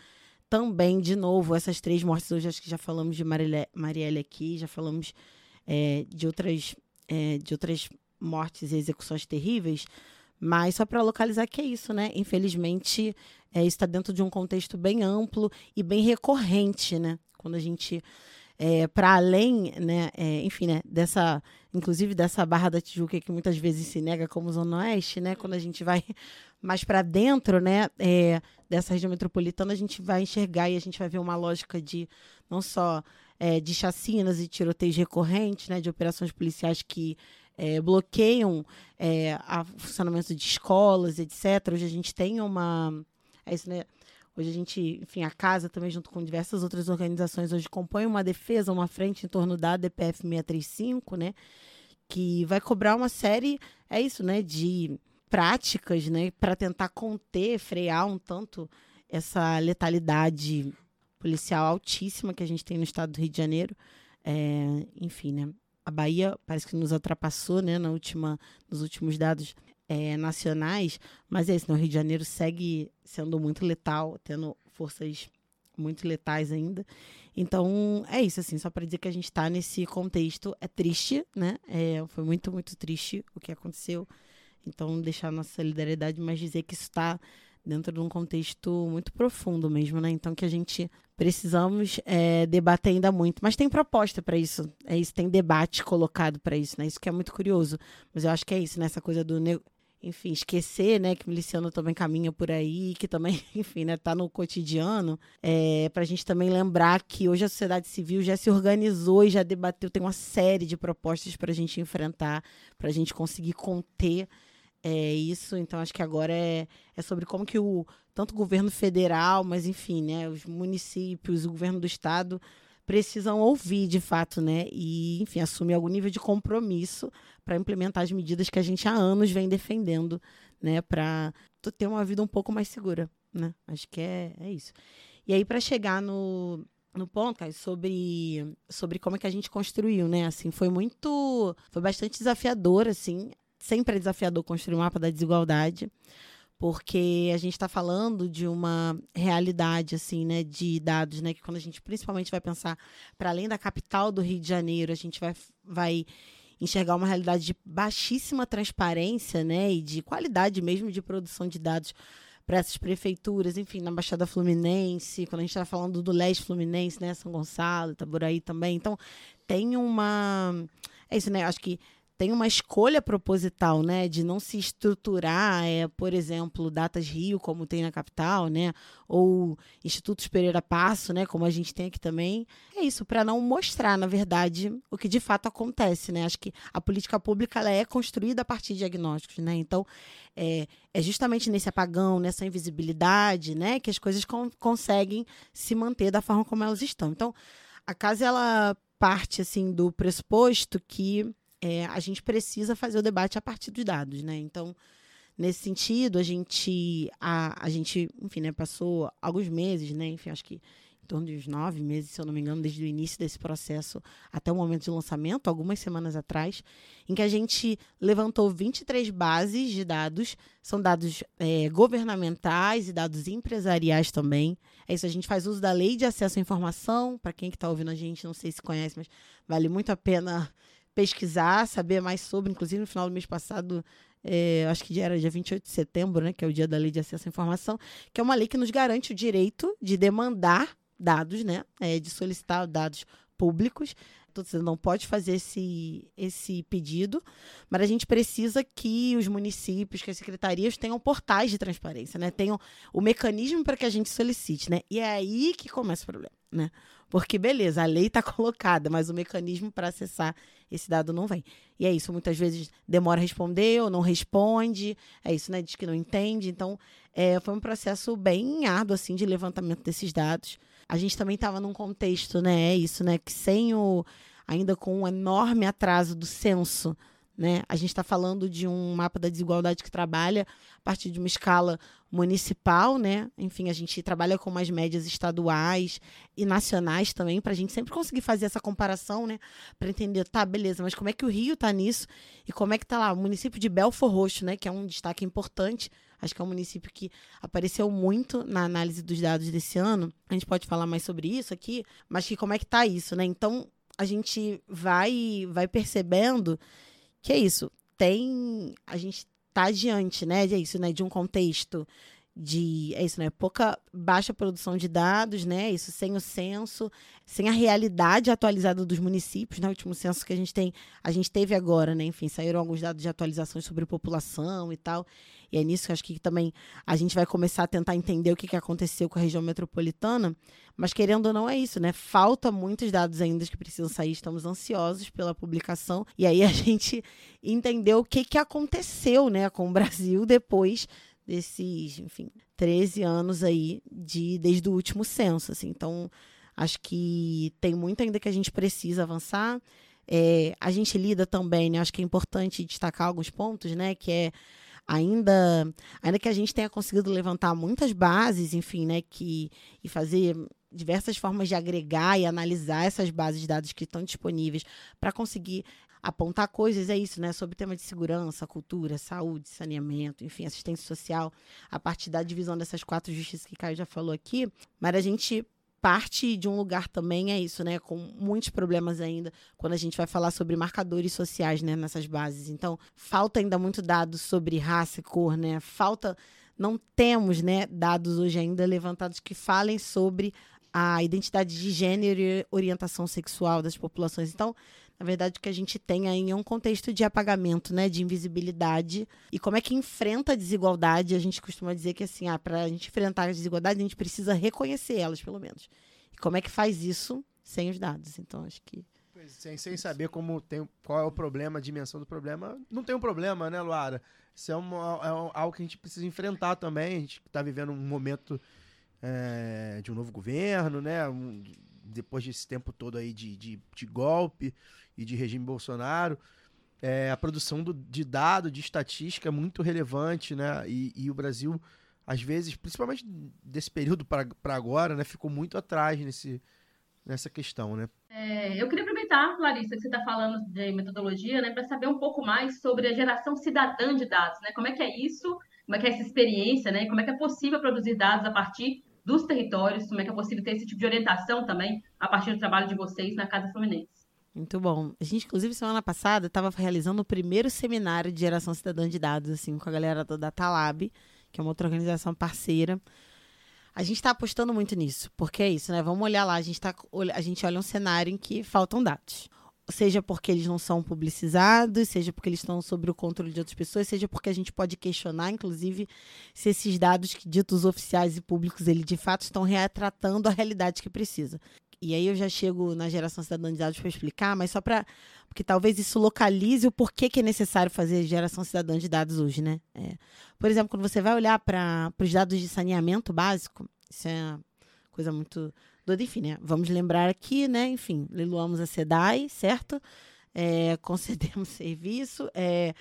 Speaker 5: também, de novo, essas três mortes, hoje acho que já falamos de Marielle, Marielle aqui, já falamos é, de outras é, de outras mortes e execuções terríveis, mas só para localizar que é isso, né? Infelizmente, é, está dentro de um contexto bem amplo e bem recorrente, né? Quando a gente é, para além, né, é, enfim, né, dessa, inclusive dessa Barra da Tijuca que muitas vezes se nega como Zona Oeste, né, quando a gente vai mais para dentro, né, é, dessa região metropolitana, a gente vai enxergar e a gente vai ver uma lógica de não só é, de chacinas e tiroteios recorrentes, né, de operações policiais que é, bloqueiam é, o funcionamento de escolas, etc. Hoje a gente tem uma. É isso, né? Hoje a gente, enfim, a casa também, junto com diversas outras organizações, hoje compõe uma defesa, uma frente em torno da DPF 635, né? Que vai cobrar uma série, é isso, né? De práticas, né? Para tentar conter, frear um tanto essa letalidade policial altíssima que a gente tem no estado do Rio de Janeiro. É, enfim, né? A Bahia parece que nos ultrapassou, né? Na última, nos últimos dados é, nacionais, mas é isso, né? o Rio de Janeiro segue sendo muito letal, tendo forças muito letais ainda. Então, é isso, assim, só para dizer que a gente está nesse contexto. É triste, né? É, foi muito, muito triste o que aconteceu. Então, deixar nossa solidariedade, mas dizer que isso está dentro de um contexto muito profundo mesmo, né? Então, que a gente precisamos é, debater ainda muito. Mas tem proposta para isso. É isso, tem debate colocado para isso, né? Isso que é muito curioso. Mas eu acho que é isso, né? Essa coisa do enfim, esquecer, né, que miliciano também caminha por aí, que também, enfim, né, tá no cotidiano, é, para a gente também lembrar que hoje a sociedade civil já se organizou e já debateu, tem uma série de propostas para a gente enfrentar, para a gente conseguir conter é, isso. Então, acho que agora é, é sobre como que o tanto o governo federal, mas enfim, né, os municípios, o governo do estado precisam ouvir de fato, né? E, enfim, assumir algum nível de compromisso para implementar as medidas que a gente há anos vem defendendo, né? Para ter uma vida um pouco mais segura, né? Acho que é, é isso. E aí, para chegar no, no ponto, cara, sobre, sobre como é que a gente construiu, né? Assim, foi muito. Foi bastante desafiador, assim. Sempre é desafiador construir um mapa da desigualdade porque a gente está falando de uma realidade assim, né, de dados, né, que quando a gente principalmente vai pensar para além da capital do Rio de Janeiro, a gente vai, vai enxergar uma realidade de baixíssima transparência, né, e de qualidade mesmo de produção de dados para essas prefeituras, enfim, na Baixada Fluminense, quando a gente está falando do leste fluminense, né, São Gonçalo, Itaboraí também, então tem uma é isso, né? Acho que tem uma escolha proposital, né, de não se estruturar, é, por exemplo, datas Rio, como tem na capital, né, ou institutos Pereira Passo, né, como a gente tem aqui também. É isso, para não mostrar, na verdade, o que de fato acontece, né? Acho que a política pública ela é construída a partir de diagnósticos, né? Então, é, é justamente nesse apagão, nessa invisibilidade, né, que as coisas con conseguem se manter da forma como elas estão. Então, a casa ela parte assim do pressuposto que é, a gente precisa fazer o debate a partir dos dados, né? Então, nesse sentido, a gente, a, a gente, enfim, né, passou alguns meses, né? Enfim, acho que em torno de uns nove meses, se eu não me engano, desde o início desse processo até o momento de lançamento, algumas semanas atrás, em que a gente levantou 23 bases de dados, são dados é, governamentais e dados empresariais também. É isso, a gente faz uso da lei de acesso à informação, para quem que está ouvindo a gente, não sei se conhece, mas vale muito a pena pesquisar, saber mais sobre. Inclusive, no final do mês passado, é, acho que era dia 28 de setembro, né, que é o dia da Lei de Acesso à Informação, que é uma lei que nos garante o direito de demandar dados, né, é, de solicitar dados públicos. Então, você não pode fazer esse, esse pedido, mas a gente precisa que os municípios, que as secretarias tenham portais de transparência, né? Tenham o mecanismo para que a gente solicite, né? E é aí que começa o problema, né? Porque, beleza, a lei está colocada, mas o mecanismo para acessar esse dado não vem. E é isso, muitas vezes demora a responder ou não responde, é isso, né? Diz que não entende. Então, é, foi um processo bem árduo, assim, de levantamento desses dados. A gente também estava num contexto, né? É isso, né? Que sem o. ainda com um enorme atraso do censo né? A gente está falando de um mapa da desigualdade que trabalha a partir de uma escala municipal, né? Enfim, a gente trabalha com umas médias estaduais e nacionais também, para a gente sempre conseguir fazer essa comparação, né? Para entender, tá, beleza, mas como é que o Rio está nisso e como é que está lá o município de Belfor Roxo, né? Que é um destaque importante. Acho que é um município que apareceu muito na análise dos dados desse ano. A gente pode falar mais sobre isso aqui, mas que como é que está isso, né? Então, a gente vai vai percebendo que é isso, tem. A gente tá diante, né? É isso, né? De um contexto de é isso, né? Pouca baixa produção de dados, né? Isso sem o censo, sem a realidade atualizada dos municípios, né? O último censo que a gente tem, a gente teve agora, né? Enfim, saíram alguns dados de atualizações sobre população e tal. E é nisso que acho que também a gente vai começar a tentar entender o que, que aconteceu com a região metropolitana. Mas querendo ou não, é isso, né? Falta muitos dados ainda que precisam sair. Estamos ansiosos pela publicação. E aí a gente entendeu o que, que aconteceu, né, com o Brasil depois desses, enfim, 13 anos aí de desde o último censo, assim. Então, acho que tem muito ainda que a gente precisa avançar. É, a gente lida também, né? Acho que é importante destacar alguns pontos, né? Que é ainda, ainda que a gente tenha conseguido levantar muitas bases, enfim, né? Que, e fazer diversas formas de agregar e analisar essas bases de dados que estão disponíveis para conseguir apontar coisas, é isso, né? Sobre tema de segurança, cultura, saúde, saneamento, enfim, assistência social, a partir da divisão dessas quatro justiças que Caio já falou aqui, mas a gente parte de um lugar também é isso, né? Com muitos problemas ainda quando a gente vai falar sobre marcadores sociais, né? Nessas bases. Então, falta ainda muito dados sobre raça e cor, né? Falta, não temos, né? Dados hoje ainda levantados que falem sobre a identidade de gênero e orientação sexual das populações. Então, na verdade, o que a gente tem aí é um contexto de apagamento, né, de invisibilidade. E como é que enfrenta a desigualdade? A gente costuma dizer que, assim, ah, para a gente enfrentar a desigualdade, a gente precisa reconhecer elas, pelo menos. E como é que faz isso sem os dados? Então, acho que.
Speaker 1: Sem, sem saber como tem, qual é o problema, a dimensão do problema, não tem um problema, né, Luara? Isso é, uma, é algo que a gente precisa enfrentar também. A gente está vivendo um momento é, de um novo governo, né? Um, depois desse tempo todo aí de, de, de golpe e de regime Bolsonaro, é, a produção do, de dado, de estatística é muito relevante, né? E, e o Brasil, às vezes, principalmente desse período para agora, né, ficou muito atrás nesse, nessa questão, né?
Speaker 3: É, eu queria aproveitar, Larissa, que você está falando de metodologia, né, para saber um pouco mais sobre a geração cidadã de dados, né? Como é que é isso? Como é que é essa experiência, né? Como é que é possível produzir dados a partir dos territórios? Como é que é possível ter esse tipo de orientação também a partir do trabalho de vocês na Casa Fluminense?
Speaker 5: Muito bom. A gente, inclusive, semana passada, estava realizando o primeiro seminário de geração cidadã de dados, assim, com a galera da Talab, que é uma outra organização parceira. A gente está apostando muito nisso, porque é isso, né? Vamos olhar lá, a gente, tá, a gente olha um cenário em que faltam dados. Seja porque eles não são publicizados, seja porque eles estão sob o controle de outras pessoas, seja porque a gente pode questionar, inclusive, se esses dados ditos oficiais e públicos, eles de fato estão retratando a realidade que precisa e aí eu já chego na geração cidadã de dados para explicar, mas só para. Porque talvez isso localize o porquê que é necessário fazer geração cidadã de dados hoje, né? É. Por exemplo, quando você vai olhar para os dados de saneamento básico, isso é coisa muito doida, enfim, né? Vamos lembrar aqui, né? Enfim, leiloamos a SEDAI, certo? É, concedemos serviço, é,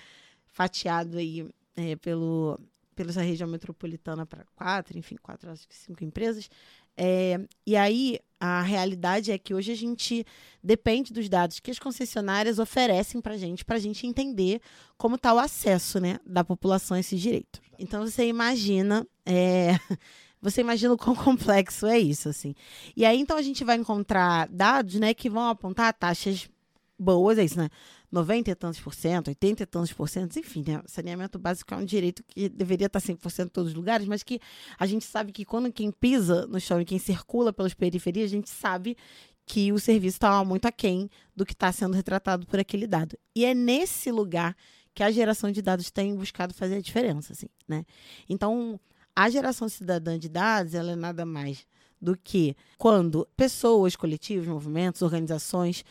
Speaker 5: fatiado aí é, pelo, pela região metropolitana para quatro, enfim, quatro, acho que cinco empresas. É, e aí, a realidade é que hoje a gente depende dos dados que as concessionárias oferecem para a gente, para a gente entender como está o acesso né, da população a esse direito. Então, você imagina. É, você imagina o quão complexo é isso, assim. E aí, então, a gente vai encontrar dados né, que vão apontar taxas boas, é isso, né? 90 e tantos por cento, 80 e tantos por cento, enfim, né? Saneamento básico é um direito que deveria estar 100% em todos os lugares, mas que a gente sabe que quando quem pisa no chão e quem circula pelas periferias, a gente sabe que o serviço está muito aquém do que está sendo retratado por aquele dado. E é nesse lugar que a geração de dados tem buscado fazer a diferença, assim, né? Então, a geração cidadã de dados, ela é nada mais do que quando pessoas, coletivos, movimentos, organizações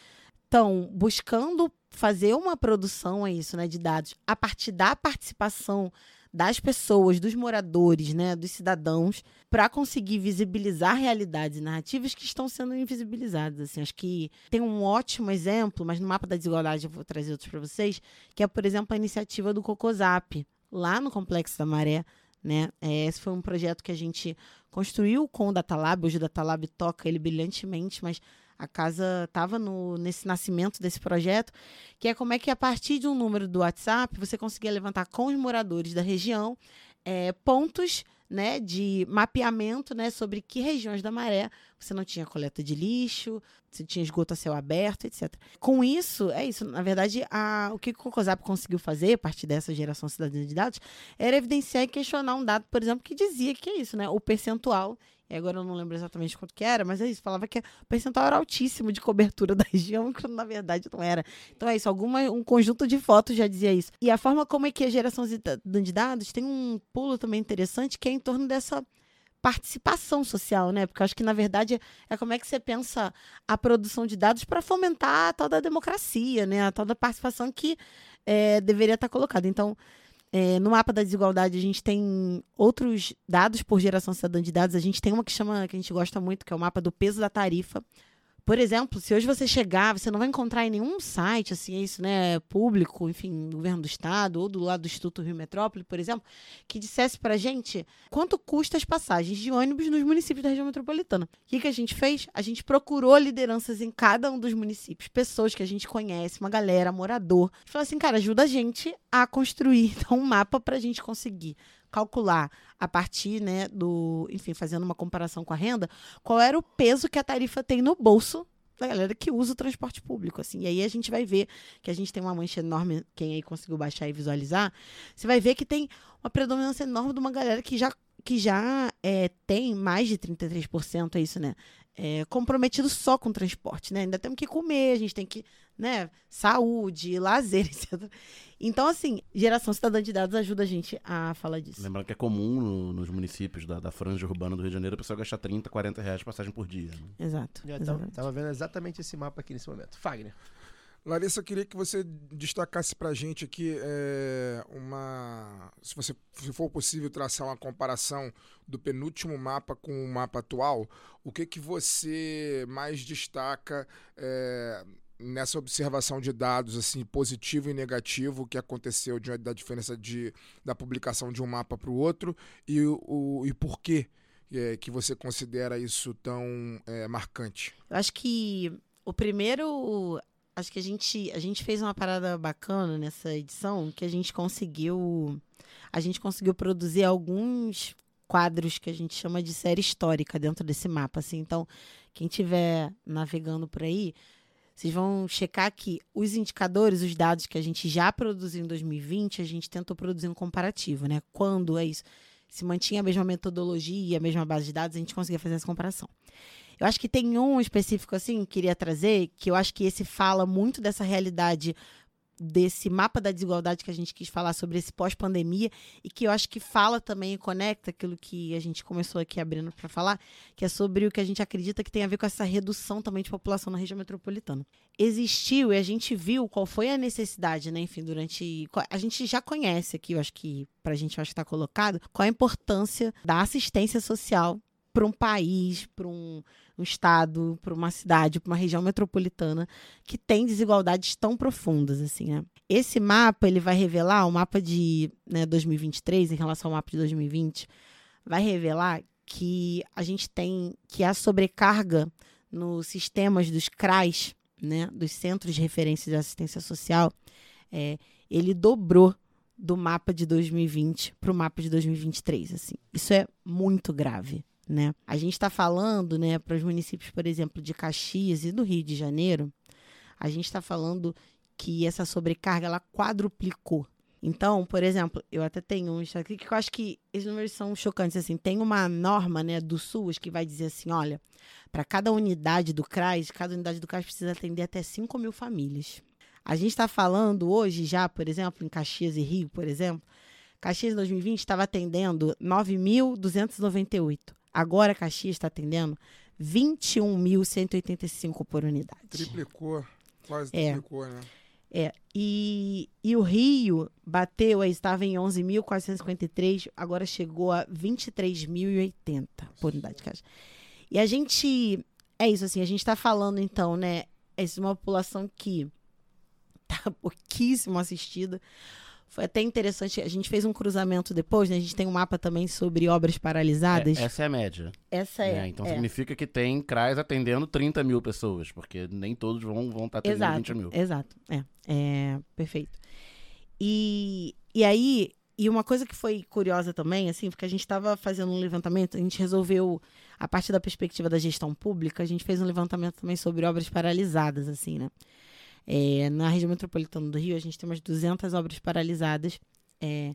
Speaker 5: estão buscando fazer uma produção é isso, né, de dados a partir da participação das pessoas, dos moradores, né, dos cidadãos, para conseguir visibilizar realidades e narrativas que estão sendo invisibilizadas. Assim, acho que tem um ótimo exemplo, mas no mapa da desigualdade eu vou trazer outros para vocês, que é, por exemplo, a iniciativa do Cocosap, lá no Complexo da Maré. Né? É, esse foi um projeto que a gente construiu com o Datalab, hoje o Datalab toca ele brilhantemente, mas a casa estava nesse nascimento desse projeto, que é como é que a partir de um número do WhatsApp você conseguia levantar com os moradores da região é, pontos né, de mapeamento né, sobre que regiões da maré você não tinha coleta de lixo, você tinha esgoto a céu aberto, etc. Com isso, é isso. Na verdade, a, o que o Cocosap conseguiu fazer, a partir dessa geração cidadã de dados, era evidenciar e questionar um dado, por exemplo, que dizia que é isso, né? O percentual e agora eu não lembro exatamente quanto que era, mas é isso, falava que o percentual era altíssimo de cobertura da região, quando na verdade não era. Então é isso, alguma, um conjunto de fotos já dizia isso. E a forma como é que a geração de dados tem um pulo também interessante, que é em torno dessa participação social, né? Porque eu acho que, na verdade, é como é que você pensa a produção de dados para fomentar a tal da democracia, né? A tal da participação que é, deveria estar colocada. Então, é, no mapa da desigualdade, a gente tem outros dados por geração cidadã de dados. A gente tem uma que chama, que a gente gosta muito, que é o mapa do peso da tarifa. Por exemplo, se hoje você chegar, você não vai encontrar em nenhum site, assim, é isso, né, público, enfim, governo do estado ou do lado do Instituto Rio Metrópole, por exemplo, que dissesse pra gente quanto custa as passagens de ônibus nos municípios da região metropolitana. O que, que a gente fez? A gente procurou lideranças em cada um dos municípios, pessoas que a gente conhece, uma galera, morador. A gente falou assim, cara, ajuda a gente a construir então, um mapa pra gente conseguir calcular a partir, né, do, enfim, fazendo uma comparação com a renda, qual era o peso que a tarifa tem no bolso da galera que usa o transporte público, assim. E aí a gente vai ver que a gente tem uma mancha enorme, quem aí conseguiu baixar e visualizar, você vai ver que tem uma predominância enorme de uma galera que já que já é, tem mais de 33%, é isso, né? É, comprometido só com transporte, né? Ainda temos que comer, a gente tem que, né? Saúde, lazer, etc. Então, assim, geração cidadã de dados ajuda a gente a falar disso.
Speaker 2: Lembrando que é comum no- nos municípios da, da franja urbana do Rio de Janeiro a pessoa gastar 30, 40 reais de passagem por dia. né?
Speaker 5: Exato.
Speaker 1: Já tava,
Speaker 5: exatamente.
Speaker 1: tava vendo exatamente esse mapa aqui nesse momento. Fagner.
Speaker 4: Larissa, eu queria que você destacasse pra gente aqui é, uma. Se você se for possível traçar uma comparação do penúltimo mapa com o mapa atual, o que, que você mais destaca é, nessa observação de dados assim positivo e negativo que aconteceu de- da diferença de, da publicação de um mapa para o outro e, o, e por que é, que você considera isso tão marcante?
Speaker 5: Eu acho que o primeiro. Acho que a gente, a gente fez uma parada bacana nessa edição, que a gente conseguiu. A gente conseguiu produzir alguns quadros que a gente chama de série histórica dentro desse mapa. Assim. Então, quem estiver navegando por aí, vocês vão checar que os indicadores, os dados que a gente já produziu em 2020, a gente tentou produzir um comparativo, né? Quando é isso? Se mantinha a mesma metodologia, a mesma base de dados, a gente conseguia fazer essa comparação. Eu acho que tem um específico assim que queria trazer, que eu acho que esse fala muito dessa realidade desse mapa da desigualdade que a gente quis falar sobre esse pós-pandemia e que eu acho que fala também e conecta aquilo que a gente começou aqui abrindo para falar, que é sobre o que a gente acredita que tem a ver com essa redução também de população na região metropolitana. Existiu e a gente viu qual foi a necessidade, né, enfim, durante a gente já conhece aqui, eu acho que pra gente eu acho que tá colocado, qual a importância da assistência social para um país, para um, um estado, para uma cidade, para uma região metropolitana que tem desigualdades tão profundas assim, né? Esse mapa ele vai revelar o mapa de né, 2023 em relação ao mapa de 2020 vai revelar que a gente tem que a sobrecarga nos sistemas dos CRAs, né, dos Centros de Referência de Assistência Social, é, ele dobrou do mapa de 2020 para o mapa de 2023. Assim. Isso é muito grave. Né? A gente está falando né, para os municípios, por exemplo, de Caxias e do Rio de Janeiro, a gente está falando que essa sobrecarga ela quadruplicou. Então, por exemplo, eu até tenho um aqui que eu acho que esses números são chocantes. Assim, tem uma norma né, do SUS que vai dizer assim: olha, para cada unidade do CRAS, cada unidade do CRAS precisa atender até 5 mil famílias. A gente está falando hoje já, por exemplo, em Caxias e Rio, por exemplo, Caxias em 2020 estava atendendo 9.298. Agora Caxias está atendendo 21.185 por unidade.
Speaker 4: Triplicou, quase
Speaker 5: É.
Speaker 4: triplicou, né?
Speaker 5: É, e, e o Rio bateu, estava em 11.453, agora chegou a 23.080 por unidade de caixa. E a gente, é isso assim, a gente está falando então, né, essa é uma população que tá pouquíssimo assistida. Foi até interessante, a gente fez um cruzamento depois, né, a gente tem um mapa também sobre obras paralisadas.
Speaker 2: É, essa é a média.
Speaker 5: Essa é,
Speaker 2: né? Então
Speaker 5: é.
Speaker 2: significa que tem CRAs atendendo 30 mil pessoas, porque nem todos vão estar vão tá atendendo
Speaker 5: Exato,
Speaker 2: 20 mil.
Speaker 5: exato. É, é perfeito. E, e aí, e uma coisa que foi curiosa também, assim, porque a gente estava fazendo um levantamento, a gente resolveu, a partir da perspectiva da gestão pública, a gente fez um levantamento também sobre obras paralisadas, assim, né? É, na região metropolitana do Rio, a gente tem umas 200 obras paralisadas. é,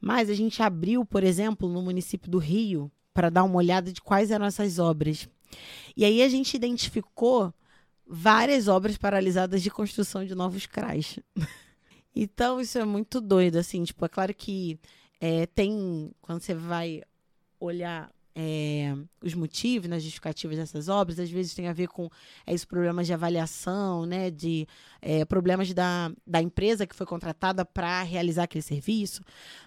Speaker 5: mas a gente abriu, por exemplo, no município do Rio, para dar uma olhada de quais eram essas obras. E aí a gente identificou várias obras paralisadas de construção de novos CRAs. então, isso é muito doido, assim, tipo, é claro que é, tem, quando você vai olhar é, os motivos, nas justificativas dessas obras, às vezes tem a ver com é, isso, problemas de avaliação, né, de é, problemas da, da empresa que foi contratada para realizar aquele serviço.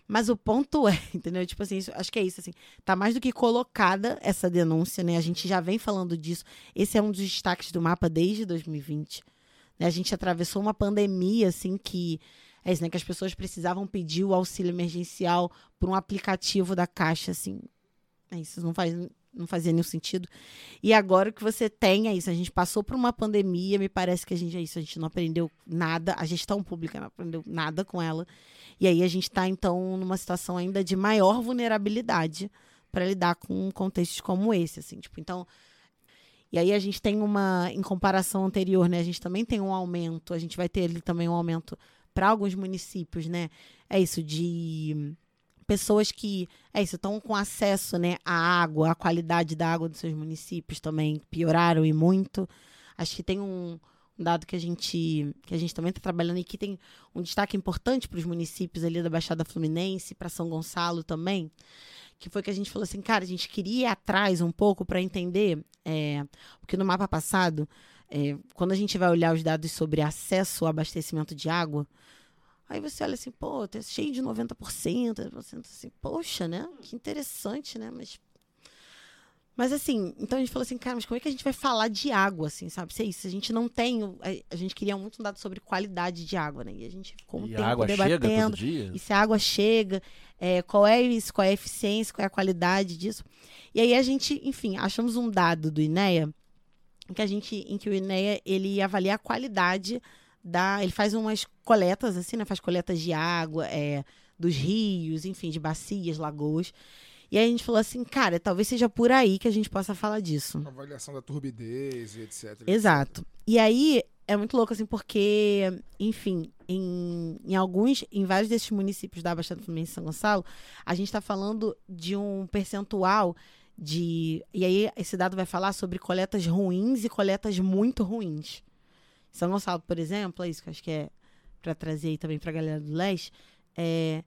Speaker 5: Mas o ponto é, entendeu? Tipo assim, isso- acho que é isso, assim, tá mais do que colocada essa denúncia, né? A gente já vem falando disso. Esse é um dos destaques do mapa desde 2020. né? A gente atravessou uma pandemia, assim, que é isso, né? Que as pessoas precisavam pedir o auxílio emergencial por um aplicativo da Caixa, assim. É isso, não faz não fazia nenhum sentido. E agora que você tem é isso. A gente passou por uma pandemia, me parece que a gente é isso. A gente não aprendeu nada, a gestão pública não aprendeu nada com ela. E aí a gente está, então, numa situação ainda de maior vulnerabilidade para lidar com contextos como esse, assim. Tipo, então. E aí a gente tem uma, em comparação anterior, né? A gente também tem um aumento, a gente vai ter ali também um aumento para alguns municípios, né? É isso, de pessoas que é isso estão com acesso né à água a qualidade da água dos seus municípios também pioraram e muito. Acho que tem um, um dado que a gente que a gente também está trabalhando e que tem um destaque importante para os municípios ali da Baixada Fluminense para São Gonçalo também que foi que a gente falou assim cara a gente queria ir atrás um pouco para entender é, porque no mapa passado é, quando a gente vai olhar os dados sobre acesso ao abastecimento de água Aí você olha assim, pô, tá cheio de 90%. Você assim, poxa, né? Que interessante, né? Mas. Mas assim, então a gente falou assim, cara, mas como é que a gente vai falar de água, assim, sabe? Se é isso, a gente não tem. o- A, gente queria muito um dado sobre qualidade de água, né? E a gente ficou um
Speaker 2: E
Speaker 5: tempo
Speaker 2: a água chega
Speaker 5: debatendo.
Speaker 2: todo dia?
Speaker 5: E se a água chega, é, qual é isso, qual é a eficiência, qual é a qualidade disso. E aí a gente, enfim, achamos um dado do INEA, em que a gente, em que o INEA ele avalia a qualidade da. Ele faz umas coletas, assim, né? Faz coletas de água, é, dos rios, enfim, de bacias, lagoas. E aí a gente falou assim, cara, talvez seja por aí que a gente possa falar disso.
Speaker 4: Avaliação da turbidez e etc.
Speaker 5: Exato. E aí é muito louco, assim, porque, enfim, em, em alguns, em vários desses municípios da Baixada Fluminense e São Gonçalo, a gente está falando de um percentual de. E aí esse dado vai falar sobre coletas ruins e coletas muito ruins. São Gonçalo, por exemplo, é isso que eu acho que é para trazer aí também para a galera do leste. É,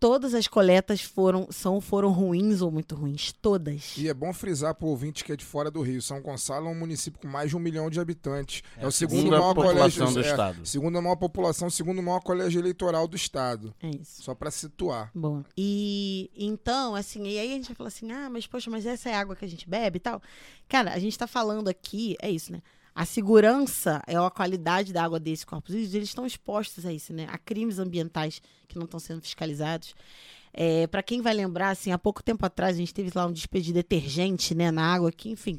Speaker 5: todas as coletas foram, são, foram ruins ou muito ruins. Todas.
Speaker 4: E é bom frisar para o ouvinte que é de fora do Rio. São Gonçalo é um município com mais de um milhão de habitantes. É,
Speaker 2: É
Speaker 4: o segundo maior
Speaker 2: população
Speaker 4: colégio
Speaker 2: do
Speaker 4: é,
Speaker 2: estado.
Speaker 4: Segunda maior população, segundo maior colégio eleitoral do estado.
Speaker 5: É isso.
Speaker 4: Só para situar.
Speaker 5: Bom, e então, assim, e aí a gente vai falar assim, ah, mas poxa, mas essa é a água que a gente bebe e tal. Cara, a gente tá falando aqui, é isso, né? A segurança é a qualidade da água desses corpos hídricos, eles estão expostos a isso, né? A crimes ambientais que não estão sendo fiscalizados. É, para quem vai lembrar, assim, há pouco tempo atrás a gente teve lá um despejo de detergente, né, na água, que, enfim,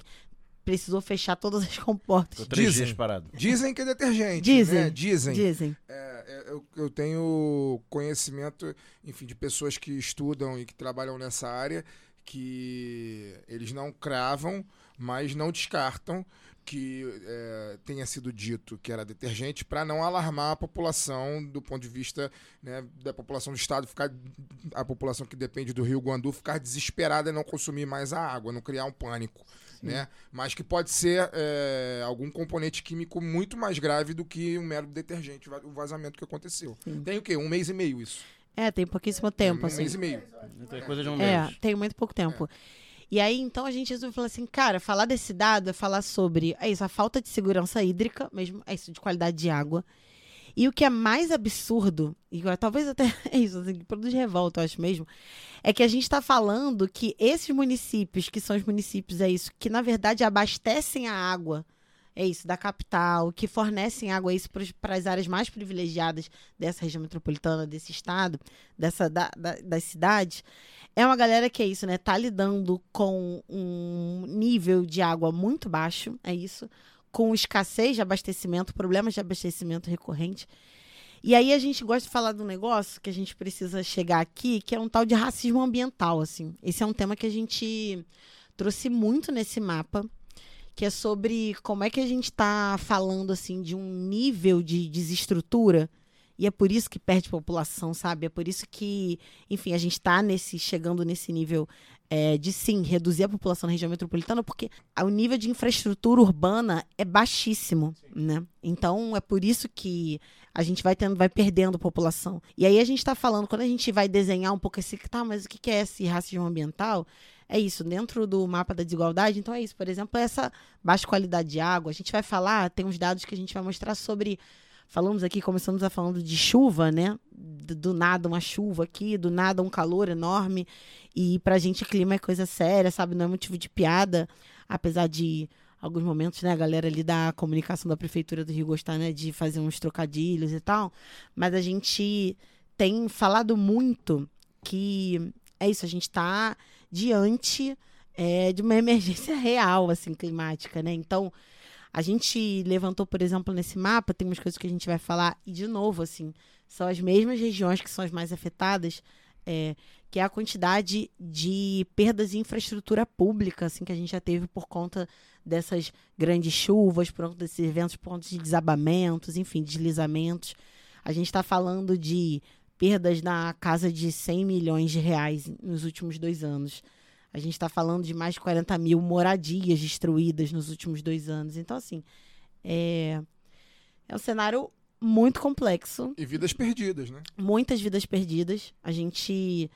Speaker 5: precisou fechar todas as comportas.
Speaker 4: Dizem.
Speaker 2: dias parado.
Speaker 4: Dizem que é detergente.
Speaker 5: Dizem.
Speaker 4: Né? Dizem.
Speaker 5: Dizem.
Speaker 4: É, é, eu, eu tenho conhecimento, enfim, de pessoas que estudam e que trabalham nessa área que eles não cravam, mas não descartam que é, tenha sido dito que era detergente para não alarmar a população do ponto de vista né, da população do estado ficar a população que depende do Rio Guandu ficar desesperada e não consumir mais a água, não criar um pânico, né? Mas que pode ser é, algum componente químico muito mais grave do que um mero detergente, o vazamento que aconteceu.
Speaker 5: Sim.
Speaker 4: Tem o quê? Um mês e meio isso.
Speaker 5: É, tem pouquíssimo tempo,
Speaker 4: um
Speaker 5: assim.
Speaker 4: mês e meio.
Speaker 2: Tem coisa de um
Speaker 5: É,
Speaker 2: mês.
Speaker 5: tem muito pouco tempo. E aí, então, a gente resolveu falar assim, cara, falar desse dado é falar sobre, é isso, a falta de segurança hídrica, mesmo, é isso, de qualidade de água. E o que é mais absurdo, e talvez até é isso, assim, que produz revolta, eu acho mesmo, é que a gente está falando que esses municípios, que são os municípios, é isso, que na verdade abastecem a água, é isso, da capital, que fornecem água é isso para as áreas mais privilegiadas dessa região metropolitana, desse estado, dessa, da- da- das cidades, é uma galera que é isso, né? Tá lidando com um nível de água muito baixo, é isso, com escassez de abastecimento, problemas de abastecimento recorrente. E aí a gente gosta de falar de um negócio que a gente precisa chegar aqui, que é um tal de racismo ambiental, assim. Esse é um tema que a gente trouxe muito nesse mapa, que é sobre como é que a gente está falando, assim, de um nível de desestrutura e é por isso que perde população, sabe? É por isso que, enfim, a gente está nesse, chegando nesse nível é, de sim reduzir a população na região metropolitana, porque o nível de infraestrutura urbana é baixíssimo, né? Então é por isso que a gente vai tendo, vai perdendo população. E aí a gente está falando, quando a gente vai desenhar um pouco esse, tá, mas o que é esse racismo ambiental? É isso, dentro do mapa da desigualdade, então é isso, por exemplo, essa baixa qualidade de água. A gente vai falar, tem uns dados que a gente vai mostrar sobre Falamos aqui, começamos a falando de chuva, né? Do, do nada uma chuva aqui, do nada um calor enorme. E pra gente clima é coisa séria, sabe? Não é motivo de piada, apesar de alguns momentos, né, a galera ali da comunicação da prefeitura do Rio gostar, né, de fazer uns trocadilhos e tal. Mas a gente tem falado muito que é isso, a gente está diante é, de uma emergência real, assim, climática, né? Então, a gente levantou, por exemplo, nesse mapa, tem umas coisas que a gente vai falar, e de novo, assim, são as mesmas regiões que são as mais afetadas, é, que é a quantidade de perdas de infraestrutura pública, assim, que a gente já teve por conta dessas grandes chuvas, por conta desses eventos, conta de desabamentos, enfim, deslizamentos. A gente está falando de perdas na casa de 100 milhões de reais nos últimos dois anos. A gente está falando de mais de 40 mil moradias destruídas nos últimos dois anos. Então, assim, é, é um cenário muito complexo.
Speaker 4: E vidas perdidas, né?
Speaker 5: Muitas vidas perdidas. A gente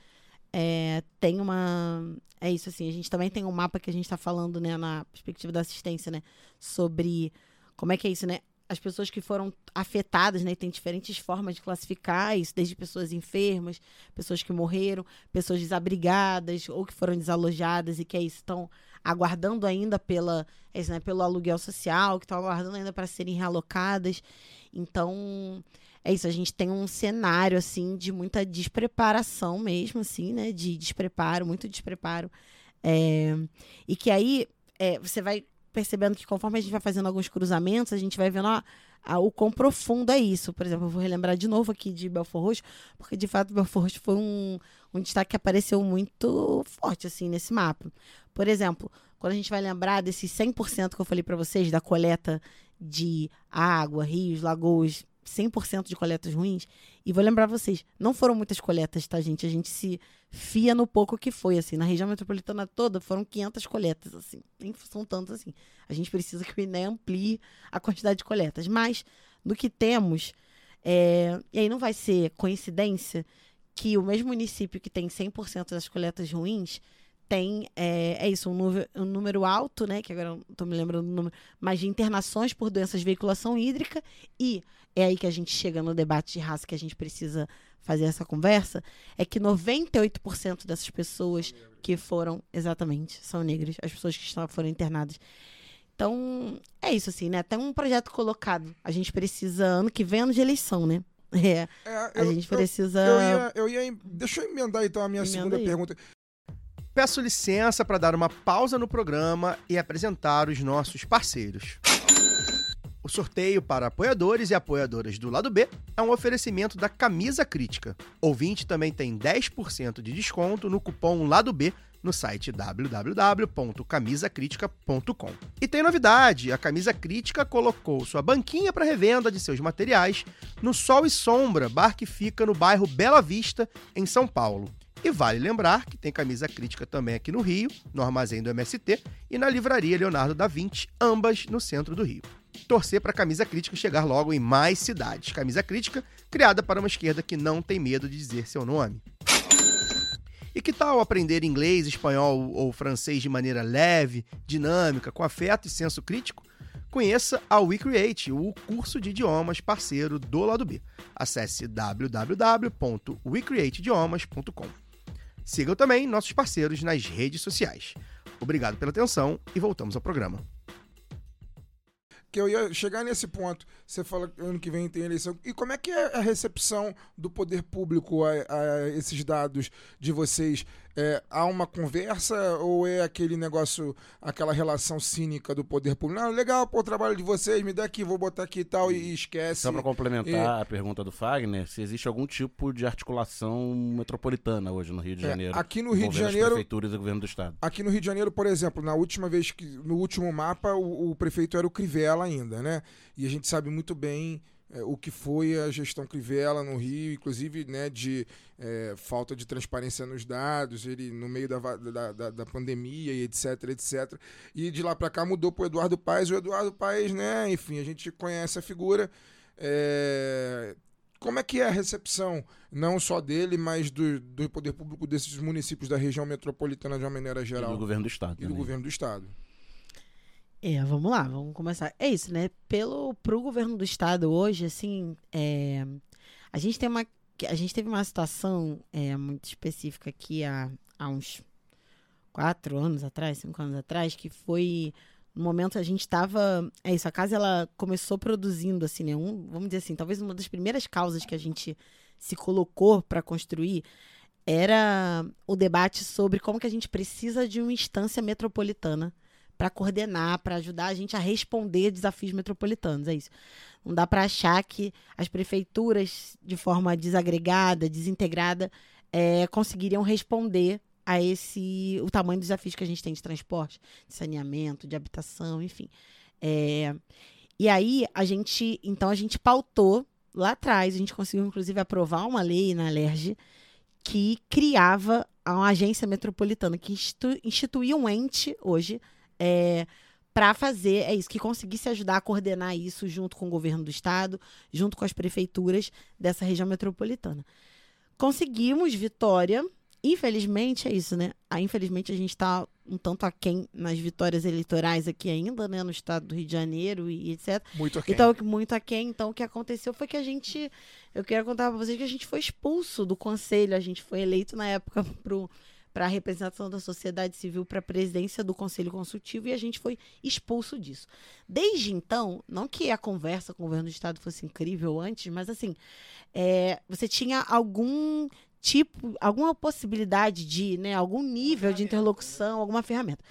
Speaker 5: é, tem uma. É isso, assim. A gente também tem um mapa que a gente está falando, né, na perspectiva da assistência, né? Sobre como é que é isso, né? As pessoas que foram afetadas, né? Tem diferentes formas de classificar isso, desde pessoas enfermas, pessoas que morreram, pessoas desabrigadas ou que foram desalojadas e que é isso, estão aguardando ainda pela, é né? pelo aluguel social, que estão aguardando ainda para serem realocadas. Então, é isso, a gente tem um cenário, assim, de muita despreparação mesmo, assim, né? De despreparo, muito despreparo. É, e que aí é, você vai percebendo que conforme a gente vai fazendo alguns cruzamentos, a gente vai vendo a, a, o quão profundo é isso. Por exemplo, eu vou relembrar de novo aqui de Belfor Roxo, porque de fato Belfor Roxo foi um, um destaque que apareceu muito forte assim nesse mapa. Por exemplo, quando a gente vai lembrar desses 100% que eu falei para vocês da coleta de água, rios, lagoas, 100% de coletas ruins. E vou lembrar vocês, não foram muitas coletas, tá, gente? A gente se fia no pouco que foi, assim. Na região metropolitana toda foram 500 coletas, assim. Nem são tantas assim. A gente precisa que o INE amplie a quantidade de coletas. Mas, no que temos, é... e aí não vai ser coincidência que o mesmo município que tem 100% das coletas ruins tem, é, é isso, um número, um número, alto, né? Que agora não estou me lembrando do número, mas de internações por doenças de veiculação hídrica. E é aí que a gente chega no debate de raça que a gente precisa fazer essa conversa. É que 98% dessas pessoas que foram, exatamente, são negras, as pessoas que estão, foram internadas. Então, é isso, assim, né? Tem um projeto colocado. A gente precisa, ano que vem, ano de eleição, né? É,
Speaker 4: É,
Speaker 5: a gente precisa.
Speaker 4: Eu, ia, eu ia. Deixa eu emendar então a minha
Speaker 5: Emenda
Speaker 4: segunda
Speaker 5: aí.
Speaker 4: pergunta.
Speaker 1: Peço licença para dar uma pausa no programa e apresentar os nossos parceiros. O sorteio para apoiadores e apoiadoras do lado B é um oferecimento da Camisa Crítica. Ouvinte também tem 10% de desconto no cupom Lado B no site www.camisacritica.com. E tem novidade: a Camisa Crítica colocou sua banquinha para revenda de seus materiais no Sol e Sombra, bar que fica no bairro Bela Vista, em São Paulo. E vale lembrar que tem camisa crítica também aqui no Rio, no armazém do MST e na livraria Leonardo da Vinci, ambas no centro do Rio. Torcer para a camisa crítica chegar logo em mais cidades. Camisa crítica criada para uma esquerda que não tem medo de dizer seu nome. E que tal aprender inglês, espanhol ou francês de maneira leve, dinâmica, com afeto e senso crítico? Conheça a WeCreate, o curso de idiomas parceiro do lado B. Acesse www.wecreateidiomas.com. Sigam também nossos parceiros nas redes sociais. Obrigado pela atenção e voltamos ao programa.
Speaker 4: que eu ia chegar nesse ponto. Você fala que ano que vem tem eleição. E como é que é a recepção do poder público a, a esses dados de vocês? É, há uma conversa ou é aquele negócio, aquela relação cínica do poder público? Não, legal, pô, o trabalho de vocês, me dá aqui, vou botar aqui e tal, e, e esquece.
Speaker 2: Só para complementar a pergunta do Fagner, se existe algum tipo de articulação metropolitana hoje no Rio de
Speaker 4: É,
Speaker 2: Janeiro.
Speaker 4: aqui no Rio de
Speaker 2: envolvendo as
Speaker 4: Janeiro-
Speaker 2: prefeituras e o governo do estado.
Speaker 4: Aqui no Rio de Janeiro, por exemplo, na última vez que. No último mapa, o, o prefeito era o Crivella ainda, né? E a gente sabe muito bem é, o que foi a gestão Crivella no Rio, inclusive né, de é, falta de transparência nos dados, ele no meio da, da, da, da pandemia e etc, etc. E de lá para cá mudou para o Eduardo Paes. O Eduardo Paes, né, enfim, a gente conhece a figura. É, como é que é a recepção, não só dele, mas do, do poder público desses municípios da região metropolitana de uma maneira
Speaker 2: E
Speaker 4: geral?
Speaker 2: do governo do estado.
Speaker 4: E do
Speaker 2: também.
Speaker 4: governo do estado.
Speaker 5: É, vamos lá, vamos começar. É isso, né? Pelo pro governo do estado hoje, assim, é, a gente tem uma a gente teve uma situação é, muito específica aqui há, há uns quatro anos atrás, cinco anos atrás, que foi no momento a gente estava é isso, a casa ela começou produzindo assim, né? Um, vamos dizer assim, talvez uma das primeiras causas que a gente se colocou para construir era o debate sobre como que a gente precisa de uma instância metropolitana para coordenar, para ajudar a gente a responder desafios metropolitanos. É isso. Não dá para achar que as prefeituras, de forma desagregada, desintegrada, eh, conseguiriam responder a esse o tamanho dos desafios que a gente tem de transporte, de saneamento, de habitação, enfim. É, e aí a gente, então a gente pautou lá atrás, a gente conseguiu inclusive aprovar uma lei na Alerj que criava uma agência metropolitana que institu- instituía um ente hoje é, para fazer, é isso, que conseguisse ajudar a coordenar isso junto com o governo do estado, junto com as prefeituras dessa região metropolitana. Conseguimos vitória. Infelizmente, é isso, né? Ah, infelizmente, a gente está um tanto aquém nas vitórias eleitorais aqui ainda, né? No estado do Rio de Janeiro e etc.
Speaker 4: Muito aquém.
Speaker 5: Então, muito aquém. Então, o que aconteceu foi que a gente. Eu quero contar pra vocês que a gente foi expulso do conselho. A gente foi eleito na época para a representação da sociedade civil para a presidência do conselho consultivo e a gente foi expulso disso. Desde então, não que a conversa com o governo do estado fosse incrível antes, mas assim, é, você tinha algum tipo, alguma possibilidade de, né, algum nível de interlocução, alguma ferramenta.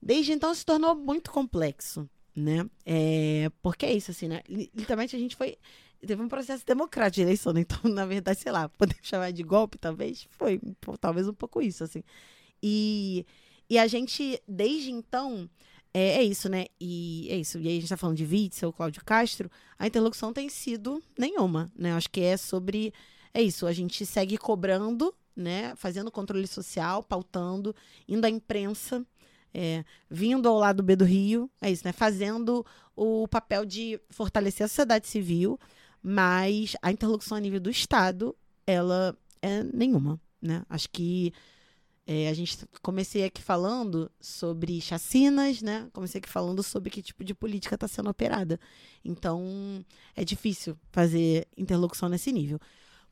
Speaker 5: Desde então se tornou muito complexo, né? É, porque é isso, assim, né? Li- Literalmente a gente foi. Teve um processo democrático de eleição, né? Então, na verdade, sei lá, podemos chamar de golpe, talvez? Foi, talvez um pouco isso, assim. E, e a gente, desde então, é, é isso, né? E é isso. E aí a gente tá falando de Witzel, Cláudio Castro, a interlocução tem sido nenhuma, né? Acho que é sobre. É isso, a gente segue cobrando, né? Fazendo controle social, pautando, indo à imprensa, é, vindo ao lado B do Rio, é isso, né? Fazendo o papel de fortalecer a sociedade civil, mas a interlocução a nível do Estado, ela é nenhuma, né? Acho que é, a gente comecei aqui falando sobre chacinas, né? Comecei aqui falando sobre que tipo de política está sendo operada. Então, é difícil fazer interlocução nesse nível.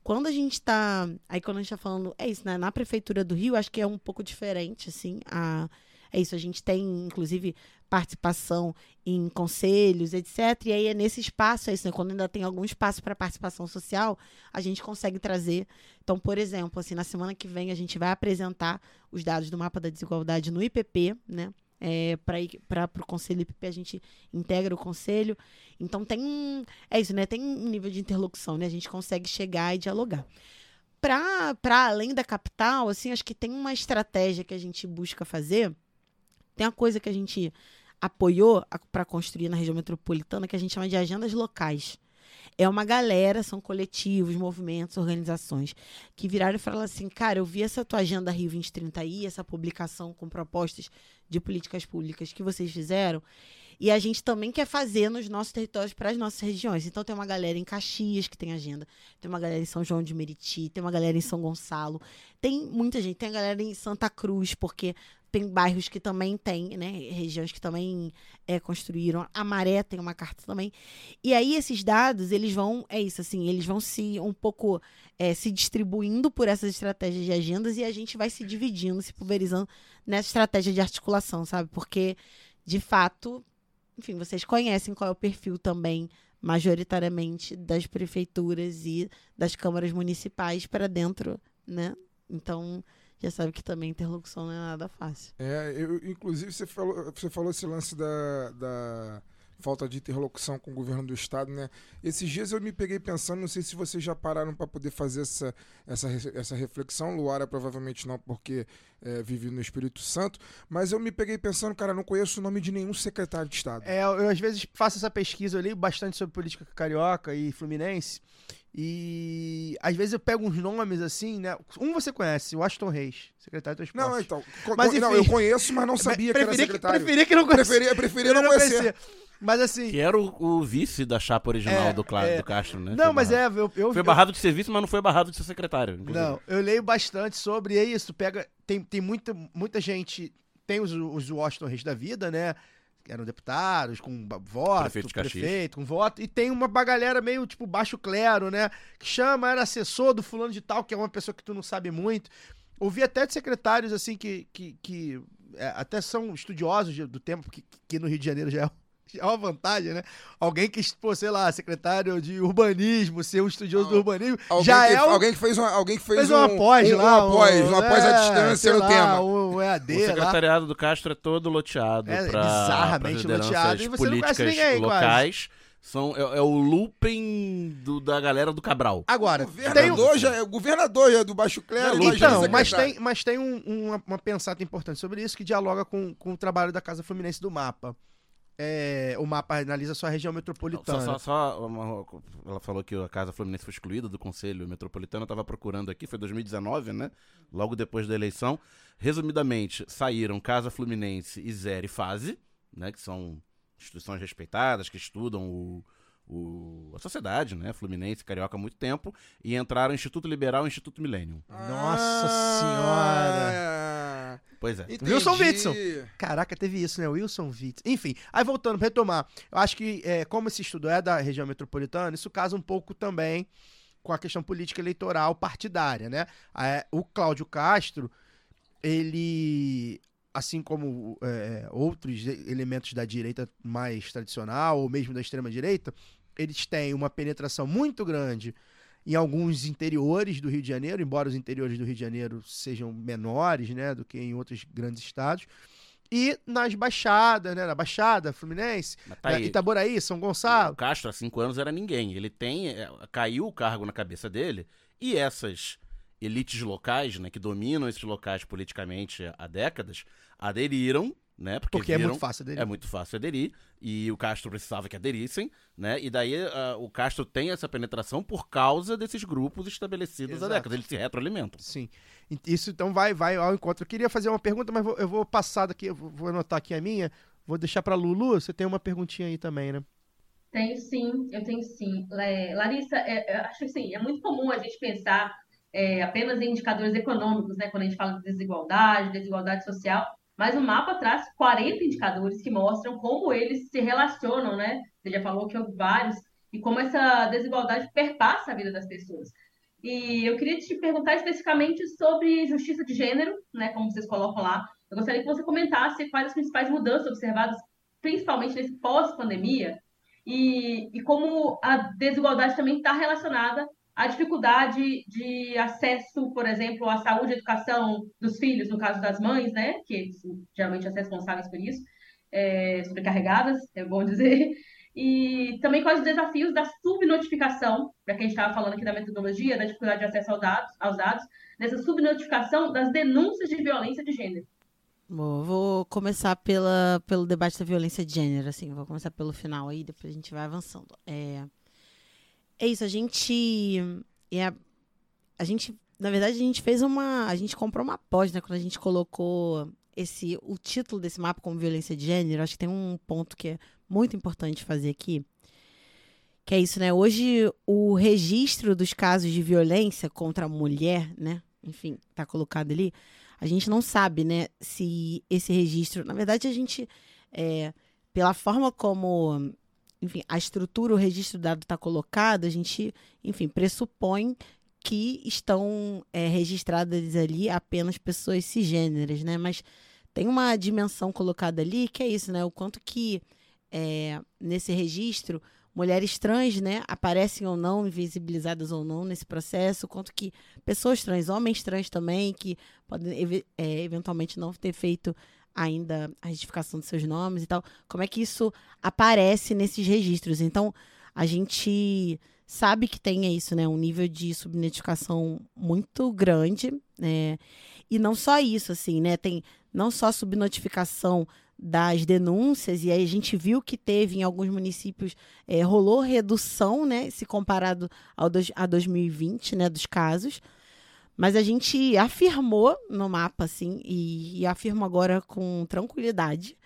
Speaker 5: Quando a gente está. Aí, quando a gente está falando. É isso, né? Na Prefeitura do Rio, acho que é um pouco diferente, assim. A, é isso, a gente tem, inclusive, participação em conselhos, etc. E aí é nesse espaço, é isso, né? Quando ainda tem algum espaço para participação social, a gente consegue trazer. Então, por exemplo, assim, na semana que vem a gente vai apresentar os dados do mapa da desigualdade no IPP, né? É, para o conselho IPP a gente integra o conselho. Então tem. É isso, né? Tem um nível de interlocução, né? A gente consegue chegar e dialogar. Para além da capital, assim, acho que tem uma estratégia que a gente busca fazer. Tem uma coisa que a gente apoiou para construir na região metropolitana que a gente chama de agendas locais. É uma galera, são coletivos, movimentos, organizações que viraram e falaram assim: cara, eu vi essa tua agenda Rio 2030 aí, essa publicação com propostas de políticas públicas que vocês fizeram, e a gente também quer fazer nos nossos territórios para as nossas regiões. Então tem uma galera em Caxias que tem agenda, tem uma galera em São João de Meriti, tem uma galera em São Gonçalo, tem muita gente, tem a galera em Santa Cruz, porque tem bairros que também tem, né? Regiões que também é, construíram. A Maré tem uma carta também. E aí esses dados, eles vão, é isso, assim, eles vão se um pouco é, se distribuindo por essas estratégias de agendas e a gente vai se dividindo, se pulverizando nessa estratégia de articulação, sabe? Porque, de fato, enfim, vocês conhecem qual é o perfil também, majoritariamente, das prefeituras e das câmaras municipais para dentro, né? Então, já sabe que também interlocução não é nada fácil.
Speaker 4: É, eu, inclusive você falou, você falou esse lance da, da falta de interlocução com o governo do estado, né? Esses dias eu me peguei pensando, não sei se vocês já pararam para poder fazer essa, essa, essa reflexão, Luara provavelmente não, porque é, vive no Espírito Santo, mas eu me peguei pensando, cara, não conheço o nome de nenhum secretário de estado.
Speaker 1: É, eu, às vezes faço essa pesquisa, leio bastante sobre política carioca e fluminense. E às vezes eu pego uns nomes assim, né? Um você conhece, o Washington Reis, secretário de transporte.
Speaker 4: Não, então,
Speaker 1: Mas,
Speaker 4: não,
Speaker 1: enfim.
Speaker 4: eu conheço, mas não sabia que era secretário.
Speaker 1: preferia que não conhecesse.
Speaker 4: Preferia, preferia não conhecer.
Speaker 1: Mas assim.
Speaker 2: Que era o, o vice da chapa original
Speaker 1: É,
Speaker 2: do, Cla-
Speaker 1: é.
Speaker 2: do Castro, né?
Speaker 1: Não,
Speaker 2: Foi
Speaker 1: mas
Speaker 2: barrado.
Speaker 1: é, eu, eu,
Speaker 2: Foi
Speaker 1: eu-
Speaker 2: barrado de ser vice, mas não foi barrado de ser secretário. inclusive.
Speaker 1: Não, eu leio bastante sobre é isso. Pega, tem, tem muita, muita gente. Tem os, os Washington Reis da vida, né? Eram deputados, com voto,
Speaker 2: Prefeito
Speaker 1: prefeito, com voto. E tem uma galera meio, tipo, baixo clero, né? Que chama, era assessor do fulano de tal, que é uma pessoa que tu não sabe muito. Ouvi até de secretários, assim, que, que, que é, até são estudiosos do tempo, que, que no Rio de Janeiro já é, é uma vantagem, né? Alguém que, pô, sei lá, secretário de urbanismo, ser um estudioso do urbanismo, já
Speaker 4: que,
Speaker 1: é um,
Speaker 4: alguém que fez uma, alguém que fez,
Speaker 1: fez uma
Speaker 4: um,
Speaker 1: pós
Speaker 4: um,
Speaker 1: lá.
Speaker 4: uma pós, uma pós à
Speaker 1: é,
Speaker 4: distância no
Speaker 1: lá,
Speaker 4: tema.
Speaker 1: Um EAD
Speaker 2: O
Speaker 1: lá.
Speaker 2: secretariado do Castro é todo loteado
Speaker 1: É,
Speaker 2: pra,
Speaker 1: bizarramente
Speaker 2: pra lideranças
Speaker 1: loteado, e você não conhece
Speaker 2: políticas
Speaker 1: ninguém, quase.
Speaker 2: locais. São, é, é o looping do- da galera do Cabral.
Speaker 1: Agora,
Speaker 4: O
Speaker 1: tem um...
Speaker 4: governador, já, é- o governador já é do Baixo Clero. Imagina
Speaker 1: Então,
Speaker 4: o
Speaker 1: mas tem, mas tem um- uma, uma pensata importante sobre isso que dialoga com, com o trabalho da Casa Fluminense do Mapa. É, o mapa analisa só a região metropolitana.
Speaker 2: Só, só, só uma- ela falou que a Casa Fluminense foi excluída do Conselho Metropolitano. Eu tava procurando aqui, foi 2019, né? Logo depois da eleição. Resumidamente, saíram Casa Fluminense e Zero e Fase, né? Que são instituições respeitadas, que estudam o, o- a sociedade, né? Fluminense, carioca há muito tempo. E entraram Instituto Liberal e Instituto Millennium.
Speaker 1: Nossa senhora!
Speaker 2: Pois é.
Speaker 4: entendi.
Speaker 1: Wilson Witson. Caraca, teve isso, né? Wilson Witts. Enfim, aí voltando pra retomar. Eu acho que, é, como esse estudo é da região metropolitana, isso casa um pouco também com a questão política eleitoral partidária, né? É, o Cláudio Castro, ele, assim como é, outros elementos da direita mais tradicional, ou mesmo da extrema-direita, eles têm uma penetração muito grande em alguns interiores do Rio de Janeiro, embora os interiores do Rio de Janeiro sejam menores, né, do que em outros grandes estados, e nas baixadas, né, na Baixada Fluminense,
Speaker 2: tá aí.
Speaker 1: Itaboraí, São
Speaker 2: O
Speaker 1: Gonçalo.
Speaker 2: Castro, há cinco anos, era ninguém. Ele tem. é, caiu o cargo na cabeça dele e essas elites locais, né, que dominam esses locais politicamente há décadas, aderiram, né? Porque,
Speaker 1: Porque é
Speaker 2: viram-
Speaker 1: muito fácil dele.
Speaker 2: É muito fácil aderir. E o Castro precisava que aderissem, né? E daí ah, o Castro tem essa penetração por causa desses grupos estabelecidos
Speaker 1: Exato.
Speaker 2: há décadas. Eles se retroalimentam.
Speaker 1: Sim. Isso então vai, vai ao encontro. Eu queria fazer uma pergunta, mas vou- eu vou passar daqui, eu vou anotar aqui a minha. Vou deixar pra Lulu. Você tem uma perguntinha aí também, né?
Speaker 3: Tenho sim, eu tenho sim. É, Larissa, é, é, acho que sim, é muito comum a gente pensar é, apenas em indicadores econômicos, né, quando a gente fala de desigualdade, desigualdade social, mas o mapa traz 40 indicadores que mostram como eles se relacionam, né? Você já falou que houve vários, e como essa desigualdade perpassa a vida das pessoas. E eu queria te perguntar especificamente sobre justiça de gênero, né, como vocês colocam lá. Eu gostaria que você comentasse quais as principais mudanças observadas, principalmente nesse pós-pandemia, e, e como a desigualdade também está relacionada à dificuldade de acesso, por exemplo, à saúde e educação dos filhos, no caso das mães, né, que geralmente as responsáveis por isso, é, sobrecarregadas, é bom dizer, e também quais os desafios da subnotificação, já que a gente estava falando aqui da metodologia, da dificuldade de acesso aos dados, aos dados, dessa subnotificação das denúncias de violência de gênero.
Speaker 5: Bom, vou começar pela, pelo debate da violência de gênero, assim, vou começar pelo final aí, depois a gente vai avançando. É, é isso, a gente. É, a gente, na verdade, a gente fez uma. A gente comprou uma pós, né, quando a gente colocou esse, o título desse mapa como violência de gênero. Acho que tem um ponto que é muito importante fazer aqui. Que é isso, né? Hoje, o registro dos casos de violência contra a mulher, né? Enfim, tá colocado ali a gente não sabe, né, se esse registro. Na verdade, a gente, é, pela forma como, enfim, a estrutura, o registro dado está colocado, a gente, enfim, pressupõe que estão é, registradas ali apenas pessoas cisgêneras, né? Mas tem uma dimensão colocada ali que é isso, né? O quanto que é, nesse registro mulheres trans, né, aparecem ou não, invisibilizadas ou não nesse processo, quanto que pessoas trans, homens trans também, que podem é, eventualmente não ter feito ainda a retificação de seus nomes e tal, como é que isso aparece nesses registros? Então, a gente sabe que tem isso, né, um nível de subnotificação muito grande, né, e não só isso, assim, né, tem não só subnotificação das denúncias, e aí a gente viu que teve em alguns municípios, eh, rolou redução, né, se comparado ao dois, a 2020, né, dos casos, mas a gente afirmou no mapa, assim, e, e afirmo agora com tranquilidade,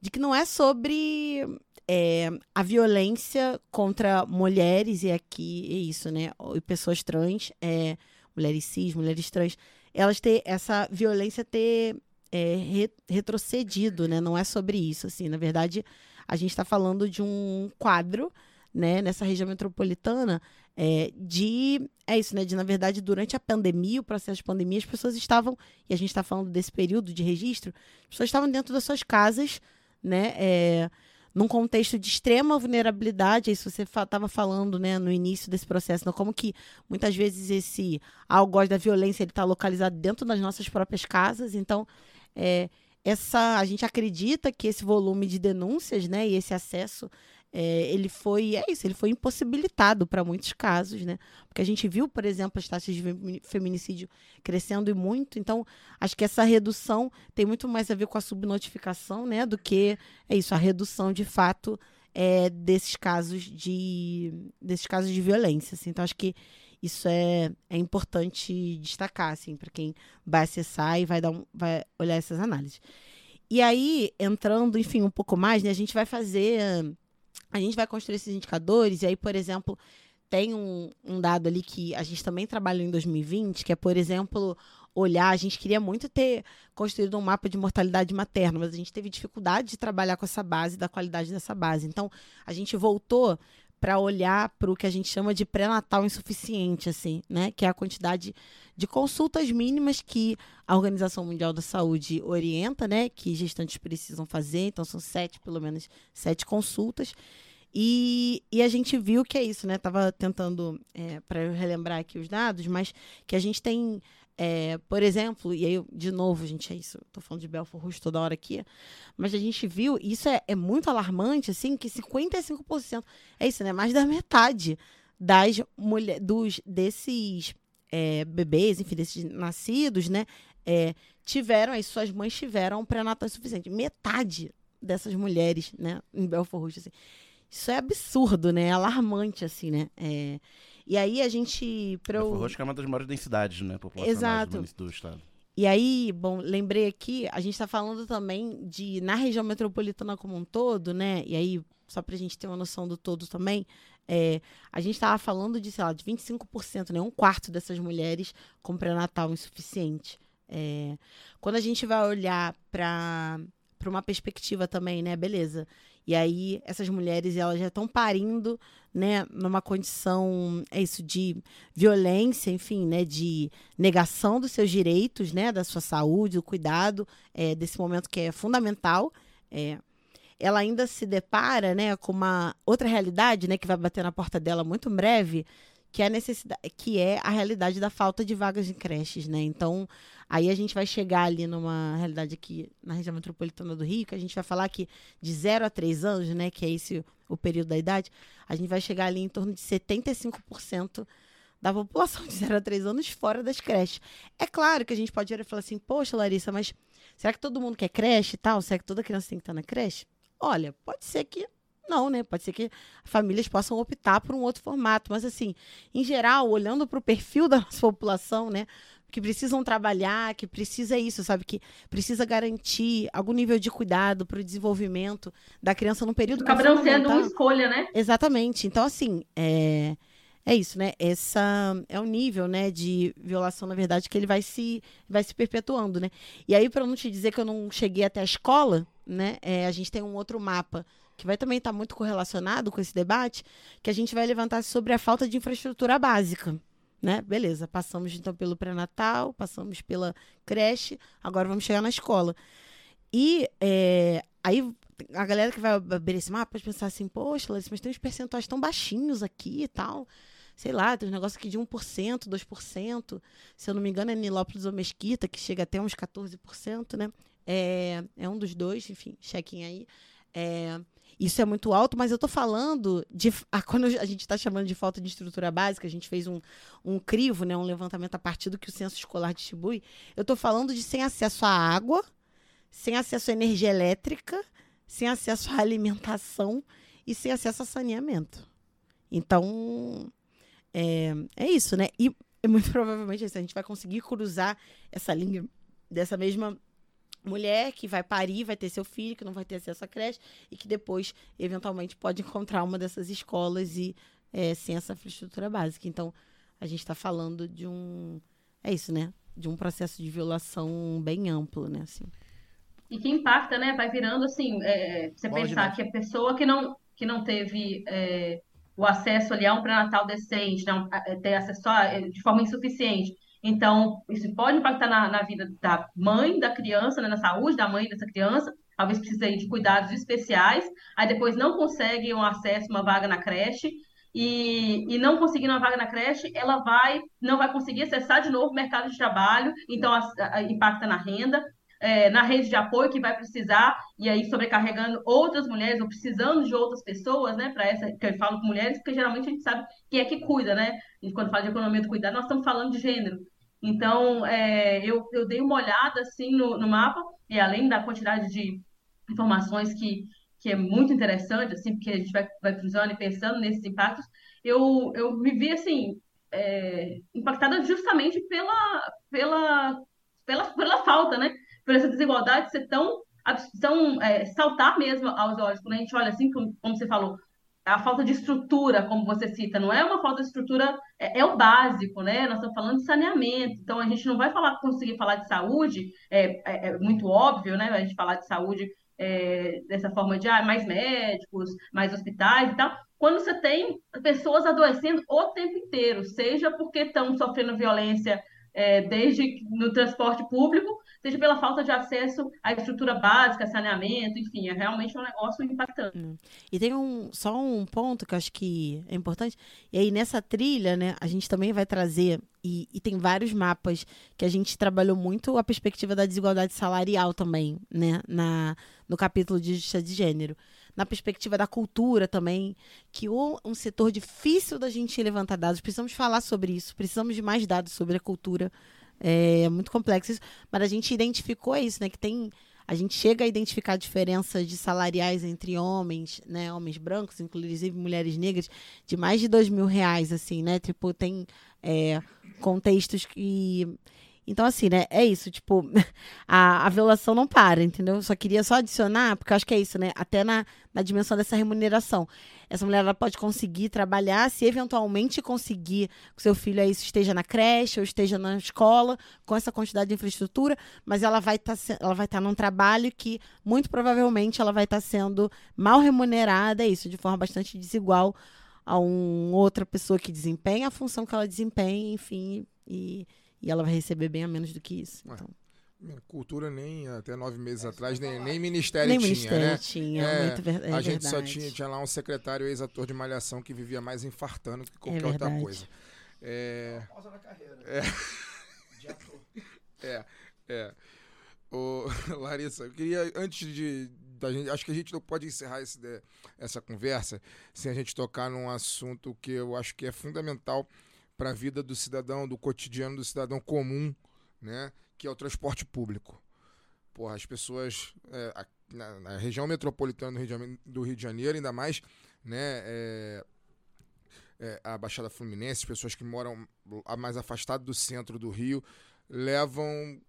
Speaker 5: de que não é sobre é, a violência contra mulheres, e aqui é isso, né? E pessoas trans, é, mulheres cis, mulheres trans, elas ter essa violência ter é, re- retrocedido, né? Não é sobre isso, assim. Na verdade, a gente está falando de um quadro, né? Nessa região metropolitana, é, de é isso, né? De na verdade durante a pandemia, o processo de pandemia, as pessoas estavam e a gente está falando desse período de registro, as pessoas estavam dentro das suas casas, né? É, num contexto de extrema vulnerabilidade, isso você estava falando, né, no início desse processo, né, como que muitas vezes esse algoz da violência ele está localizado dentro das nossas próprias casas, então é, essa a gente acredita que esse volume de denúncias, né, e esse acesso é, ele foi, é isso, ele foi impossibilitado para muitos casos, né? Porque a gente viu, por exemplo, as taxas de femi- feminicídio crescendo e muito. Então, acho que essa redução tem muito mais a ver com a subnotificação, né? Do que, é isso, a redução de fato é, desses casos de desses casos de violência. Assim. Então, acho que isso é, é importante destacar, assim, para quem vai acessar e vai, dar um, vai olhar essas análises. E aí, entrando, enfim, um pouco mais, né? A gente vai fazer a gente vai construir esses indicadores, e aí, por exemplo, tem um, um dado ali que a gente também trabalhou em 2020, que é, por exemplo, olhar. A gente queria muito ter construído um mapa de mortalidade materna, mas a gente teve dificuldade de trabalhar com essa base, da qualidade dessa base. Então, a gente voltou para olhar para o que a gente chama de pré-natal insuficiente, assim, né? Que é a quantidade de consultas mínimas que a Organização Mundial da Saúde orienta, né? Que gestantes precisam fazer. Então, são sete, pelo menos, sete consultas. E, e a gente viu que é isso, né? Tava tentando, é, para relembrar aqui os dados, mas que a gente tem, é, por exemplo, e aí, de novo, gente, é isso, tô falando de Belfort Roxo toda hora aqui, mas a gente viu, isso é, é muito alarmante, assim, que 55%, é isso, né? Mais da metade das mulheres, dos, desses é, bebês, enfim, desses nascidos, né? É, tiveram, as suas mães tiveram um pré-natal insuficiente. Metade dessas mulheres, né, em Belfort Roxo, assim. Isso é absurdo, né? É alarmante, assim, né? É, E aí a gente. Pra eu...
Speaker 2: Que é uma das maiores densidades, né, populacionais
Speaker 5: Exato.
Speaker 2: do estado.
Speaker 5: E aí, bom, lembrei aqui, a gente está falando também de, na região metropolitana como um todo, né? E aí, só para a gente ter uma noção do todo também, é, a gente estava falando de, sei lá, de 25%, né? Um quarto dessas mulheres com pré-natal insuficiente. É, quando a gente vai olhar para para uma perspectiva também, né? Beleza. E aí essas mulheres elas já estão parindo, né, numa condição é isso de violência, enfim, né, de negação dos seus direitos, né, da sua saúde, do cuidado é, desse momento que é fundamental. É, ela ainda se depara, né, com uma outra realidade, né, que vai bater na porta dela muito em breve, que é a necessidade, que é a realidade da falta de vagas em creches, né? Então, aí a gente vai chegar ali numa realidade aqui na região metropolitana do Rio, que a gente vai falar que de 0 a 3 anos, né, que é esse o período da idade, a gente vai chegar ali em torno de 75% da população de 0 a 3 anos fora das creches. É claro que a gente pode olhar e falar assim, poxa, Larissa, mas será que todo mundo quer creche e tal? Será que toda criança tem que estar na creche? Olha, pode ser que não, né? Pode ser que famílias possam optar por um outro formato, mas assim, em geral, olhando para o perfil da nossa população, né? Que precisam trabalhar, que precisa isso, sabe? Que precisa garantir algum nível de cuidado para o desenvolvimento da criança no período que
Speaker 3: Acaba não sendo uma escolha, né?
Speaker 5: Exatamente. Então, assim, é, é isso, né? Essa é o nível, né, de violação, na verdade, que ele vai se, vai se perpetuando, né? E aí, para não te dizer que eu não cheguei até a escola, né, é, a gente tem um outro mapa que vai também estar muito correlacionado com esse debate, que a gente vai levantar sobre a falta de infraestrutura básica. Né? Beleza, passamos então pelo pré-natal, passamos pela creche, agora vamos chegar na escola. E é, aí a galera que vai abrir esse mapa pode pensar assim, poxa, Larissa, mas tem uns percentuais tão baixinhos aqui e tal. Sei lá, tem um negócio aqui de 1%, 2%. Se eu não me engano, é Nilópolis ou Mesquita, que chega até uns 14%, né? É, é um dos dois, enfim, chequem aí. É, isso é muito alto, mas eu estou falando de. ah, quando a gente está chamando de falta de estrutura básica, a gente fez um, um crivo, né, um levantamento a partir do que o censo escolar distribui. Eu estou falando de sem acesso à água, sem acesso à energia elétrica, sem acesso à alimentação e sem acesso a saneamento. Então, é, é isso, né? E é muito provavelmente isso, a gente vai conseguir cruzar essa linha dessa mesma mulher que vai parir, vai ter seu filho, que não vai ter acesso à creche e que depois, eventualmente, pode encontrar uma dessas escolas e é, sem essa infraestrutura básica. Então, a gente está falando de um. É isso, né? De um processo de violação bem amplo, né? Assim.
Speaker 3: E que impacta, né? Vai virando assim, é, você pensar que a pessoa que não, que não teve é, o acesso ali a um pré-natal decente, não, a- ter acesso a- é, de forma insuficiente. Então, isso pode impactar na, na vida da mãe da criança, né, na saúde da mãe dessa criança, talvez precise de cuidados especiais, aí depois não consegue um acesso, uma vaga na creche, e, e não conseguindo uma vaga na creche, ela vai, não vai conseguir acessar de novo o mercado de trabalho, então a- a- impacta na renda, é, na rede de apoio que vai precisar, e aí sobrecarregando outras mulheres, ou precisando de outras pessoas, né, para essa, que eu falo com mulheres, porque geralmente a gente sabe quem é que cuida, né? E quando fala de economia do cuidado, nós estamos falando de gênero. Então, é, eu, eu dei uma olhada assim no, no mapa, e além da quantidade de informações que, que é muito interessante, assim, porque a gente vai, vai cruzando e pensando nesses impactos, eu, eu me vi assim, é, impactada justamente pela, pela, pela, pela falta, né? Por essa desigualdade ser tão, tão é, saltar mesmo aos olhos. Quando a gente olha assim, como, como você falou, a falta de estrutura, como você cita, não é uma falta de estrutura, é, é o básico, né? Nós estamos falando de saneamento, então a gente não vai falar, conseguir falar de saúde, é, é- é muito óbvio, né? A gente falar de saúde é, dessa forma de ah, mais médicos, mais hospitais e tal, quando você tem pessoas adoecendo o tempo inteiro, seja porque estão sofrendo violência é, desde no transporte público, seja pela falta de acesso à estrutura básica, saneamento, enfim, é realmente um negócio impactante.
Speaker 5: E tem um, só um ponto que eu acho que é importante. E aí, nessa trilha, né, a gente também vai trazer, e, e tem vários mapas que a gente trabalhou muito a perspectiva da desigualdade salarial também, né, na, no capítulo de justiça de gênero. Na perspectiva da cultura também, que o, um setor difícil da gente levantar dados. Precisamos falar sobre isso, precisamos de mais dados sobre a cultura. É muito complexo isso, mas a gente identificou isso, né, que tem a gente chega a identificar diferenças de salariais entre homens, né? Homens brancos, inclusive mulheres negras, de mais de dois mil reais, assim, né? Tipo, tem é, contextos que. Então, assim, né? É isso, tipo, a, a violação não para, entendeu? Só queria só adicionar, porque eu acho que é isso, né? Até na, na dimensão dessa remuneração. Essa mulher ela pode conseguir trabalhar se eventualmente conseguir que seu filho aí esteja na creche ou esteja na escola com essa quantidade de infraestrutura, mas ela vai vai estar num trabalho que muito provavelmente ela vai estar sendo mal remunerada, é isso, de forma bastante desigual a um outra pessoa que desempenha a função que ela desempenha, enfim, e, e ela vai receber bem a menos do que isso.
Speaker 4: Ué,
Speaker 5: Então,
Speaker 4: Cultura nem até nove meses atrás, nem, nem ministério
Speaker 5: nem
Speaker 4: tinha,
Speaker 5: ministério
Speaker 4: né?
Speaker 5: tinha,
Speaker 4: É,
Speaker 5: muito ver, é
Speaker 4: a gente só
Speaker 5: verdade.
Speaker 4: tinha, tinha lá um secretário ex-ator de Malhação que vivia mais infartando do que qualquer outra
Speaker 5: verdade.
Speaker 4: coisa. É,
Speaker 1: Pausa na carreira.
Speaker 4: É.
Speaker 1: De ator.
Speaker 4: é, é. Ô, Larissa, eu queria, antes de. Da gente, acho que a gente não pode encerrar esse, de- essa conversa sem a gente tocar num assunto que eu acho que é fundamental para a vida do cidadão, do cotidiano do cidadão comum, né? Que é o transporte público. Porra, as pessoas é, a- na, na região metropolitana do Rio, de, Jane- do Rio de Janeiro, ainda mais, né? é, é, a Baixada Fluminense, as pessoas que moram mais afastado do centro do Rio, levam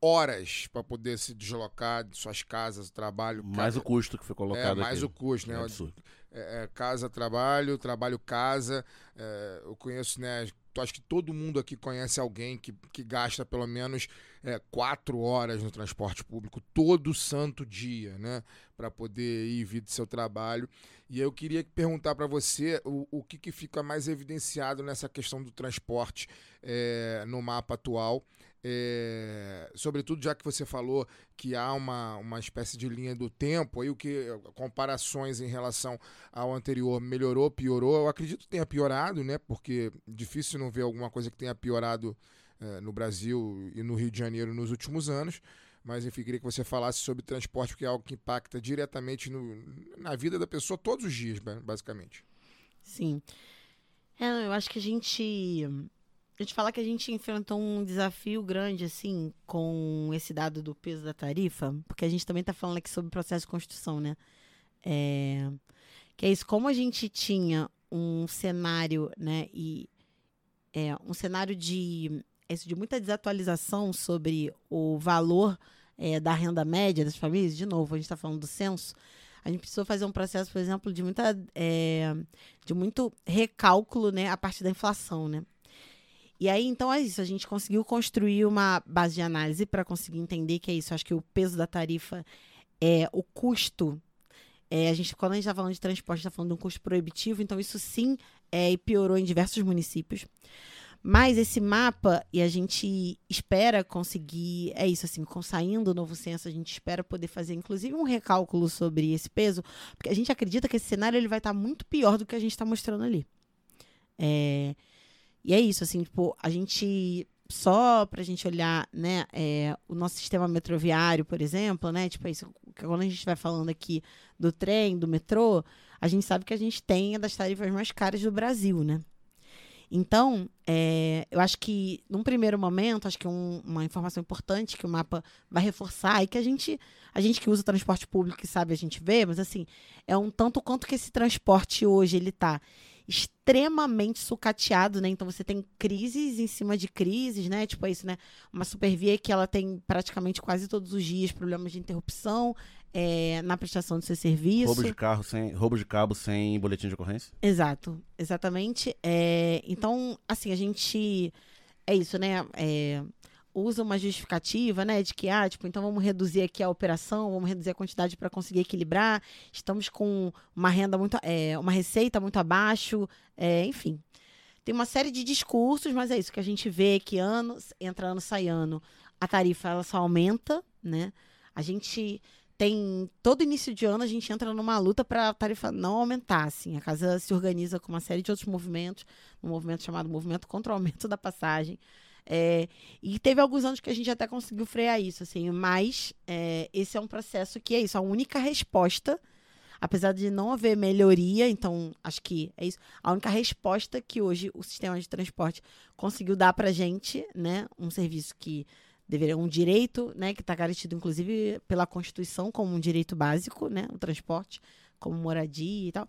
Speaker 4: horas para poder se deslocar de suas casas, trabalho.
Speaker 2: Mais o custo que foi
Speaker 4: é,
Speaker 2: colocado
Speaker 4: mais
Speaker 2: aqui.
Speaker 4: o custo,
Speaker 2: É
Speaker 4: né?
Speaker 2: absurdo.
Speaker 4: É, é, casa, trabalho, trabalho, casa. É, eu conheço, né? Acho que todo mundo aqui conhece alguém que, que gasta pelo menos é, quatro horas no transporte público todo santo dia, né? Para poder ir e vir do seu trabalho. E eu queria perguntar para você o, o que, que fica mais evidenciado nessa questão do transporte é, no mapa atual. É, sobretudo já que você falou que há uma, uma espécie de linha do tempo, aí o que comparações em relação ao anterior melhorou, piorou, eu acredito que tenha piorado, né? Porque difícil não ver alguma coisa que tenha piorado é, no Brasil e no Rio de Janeiro nos últimos anos. Mas enfim, queria que você falasse sobre transporte, porque é algo que impacta diretamente no, na vida da pessoa todos os dias, ba- basicamente.
Speaker 5: Sim. É, eu acho que a gente. A gente fala que a gente enfrentou um desafio grande, assim, com esse dado do peso da tarifa, porque a gente também está falando aqui sobre o processo de construção, né? É, que é isso, como a gente tinha um cenário, né, e é, um cenário de, é isso, de muita desatualização sobre o valor é, da renda média das famílias, de novo, a gente está falando do censo, a gente precisou fazer um processo, por exemplo, de muita é, de muito recálculo, né, a partir da inflação, né? E aí, então, é isso. A gente conseguiu construir uma base de análise para conseguir entender que é isso. Acho que o peso da tarifa é o custo. É, a gente, quando a gente está falando de transporte, está falando de um custo proibitivo, então isso sim é, piorou em diversos municípios. Mas esse mapa, e a gente espera conseguir, é isso, assim, com saindo o novo censo, a gente espera poder fazer, inclusive, um recálculo sobre esse peso, porque a gente acredita que esse cenário ele vai estar muito pior do que a gente está mostrando ali. É, e é isso, assim, tipo, a gente. Só pra gente olhar, né, é, o nosso sistema metroviário, por exemplo, né, tipo, é isso, quando a gente vai falando aqui do trem, do metrô, a gente sabe que a gente tem a das tarifas mais caras do Brasil, né? Então, é, eu acho que, num primeiro momento, acho que um- uma informação importante que o mapa vai reforçar e que a gente, a gente que usa o transporte público que sabe, a gente vê, mas assim, é um tanto quanto que esse transporte hoje ele tá extremamente sucateado, né? Então você tem crises em cima de crises, né? Tipo é isso, né? Uma supervia que ela tem praticamente quase todos os dias problemas de interrupção é, na prestação do seu serviço.
Speaker 2: Roubo de carro sem. Roubo de cabo sem boletim de ocorrência?
Speaker 5: Exato, exatamente. É, então, assim, a gente. É isso, né? É, usa uma justificativa, né? De que, ah, tipo, então vamos reduzir aqui a operação, vamos reduzir a quantidade para conseguir equilibrar. Estamos com uma renda muito. É, uma receita muito abaixo, é, enfim. Tem uma série de discursos, mas é isso que a gente vê que ano, entra ano, sai ano, a tarifa ela só aumenta, né? A gente tem todo início de ano a gente entra numa luta para a tarifa não aumentar, assim. A casa se organiza com uma série de outros movimentos, um movimento chamado Movimento contra o Aumento da Passagem. É, e teve alguns anos que a gente até conseguiu frear isso, assim, mas é, esse é um processo que é isso, a única resposta, apesar de não haver melhoria, então acho que é isso, a única resposta que hoje o sistema de transporte conseguiu dar pra gente, né, um serviço que deveria um direito, né, que está garantido inclusive pela Constituição como um direito básico, né, o transporte, como moradia e tal.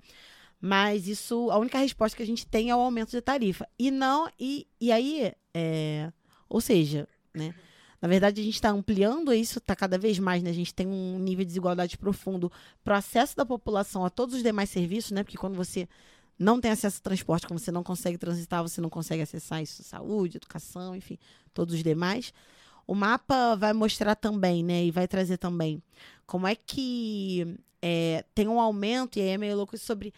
Speaker 5: Mas isso, a única resposta que a gente tem é o aumento de tarifa. E não, e, e aí, é, ou seja, né, na verdade a gente está ampliando isso, está cada vez mais, né, a gente tem um nível de desigualdade profundo para acesso da população a todos os demais serviços, né, porque quando você não tem acesso ao transporte, quando você não consegue transitar, você não consegue acessar isso, saúde, educação, enfim, todos os demais. O mapa vai mostrar também, né, e vai trazer também como é que é, tem um aumento, e aí é meio louco sobre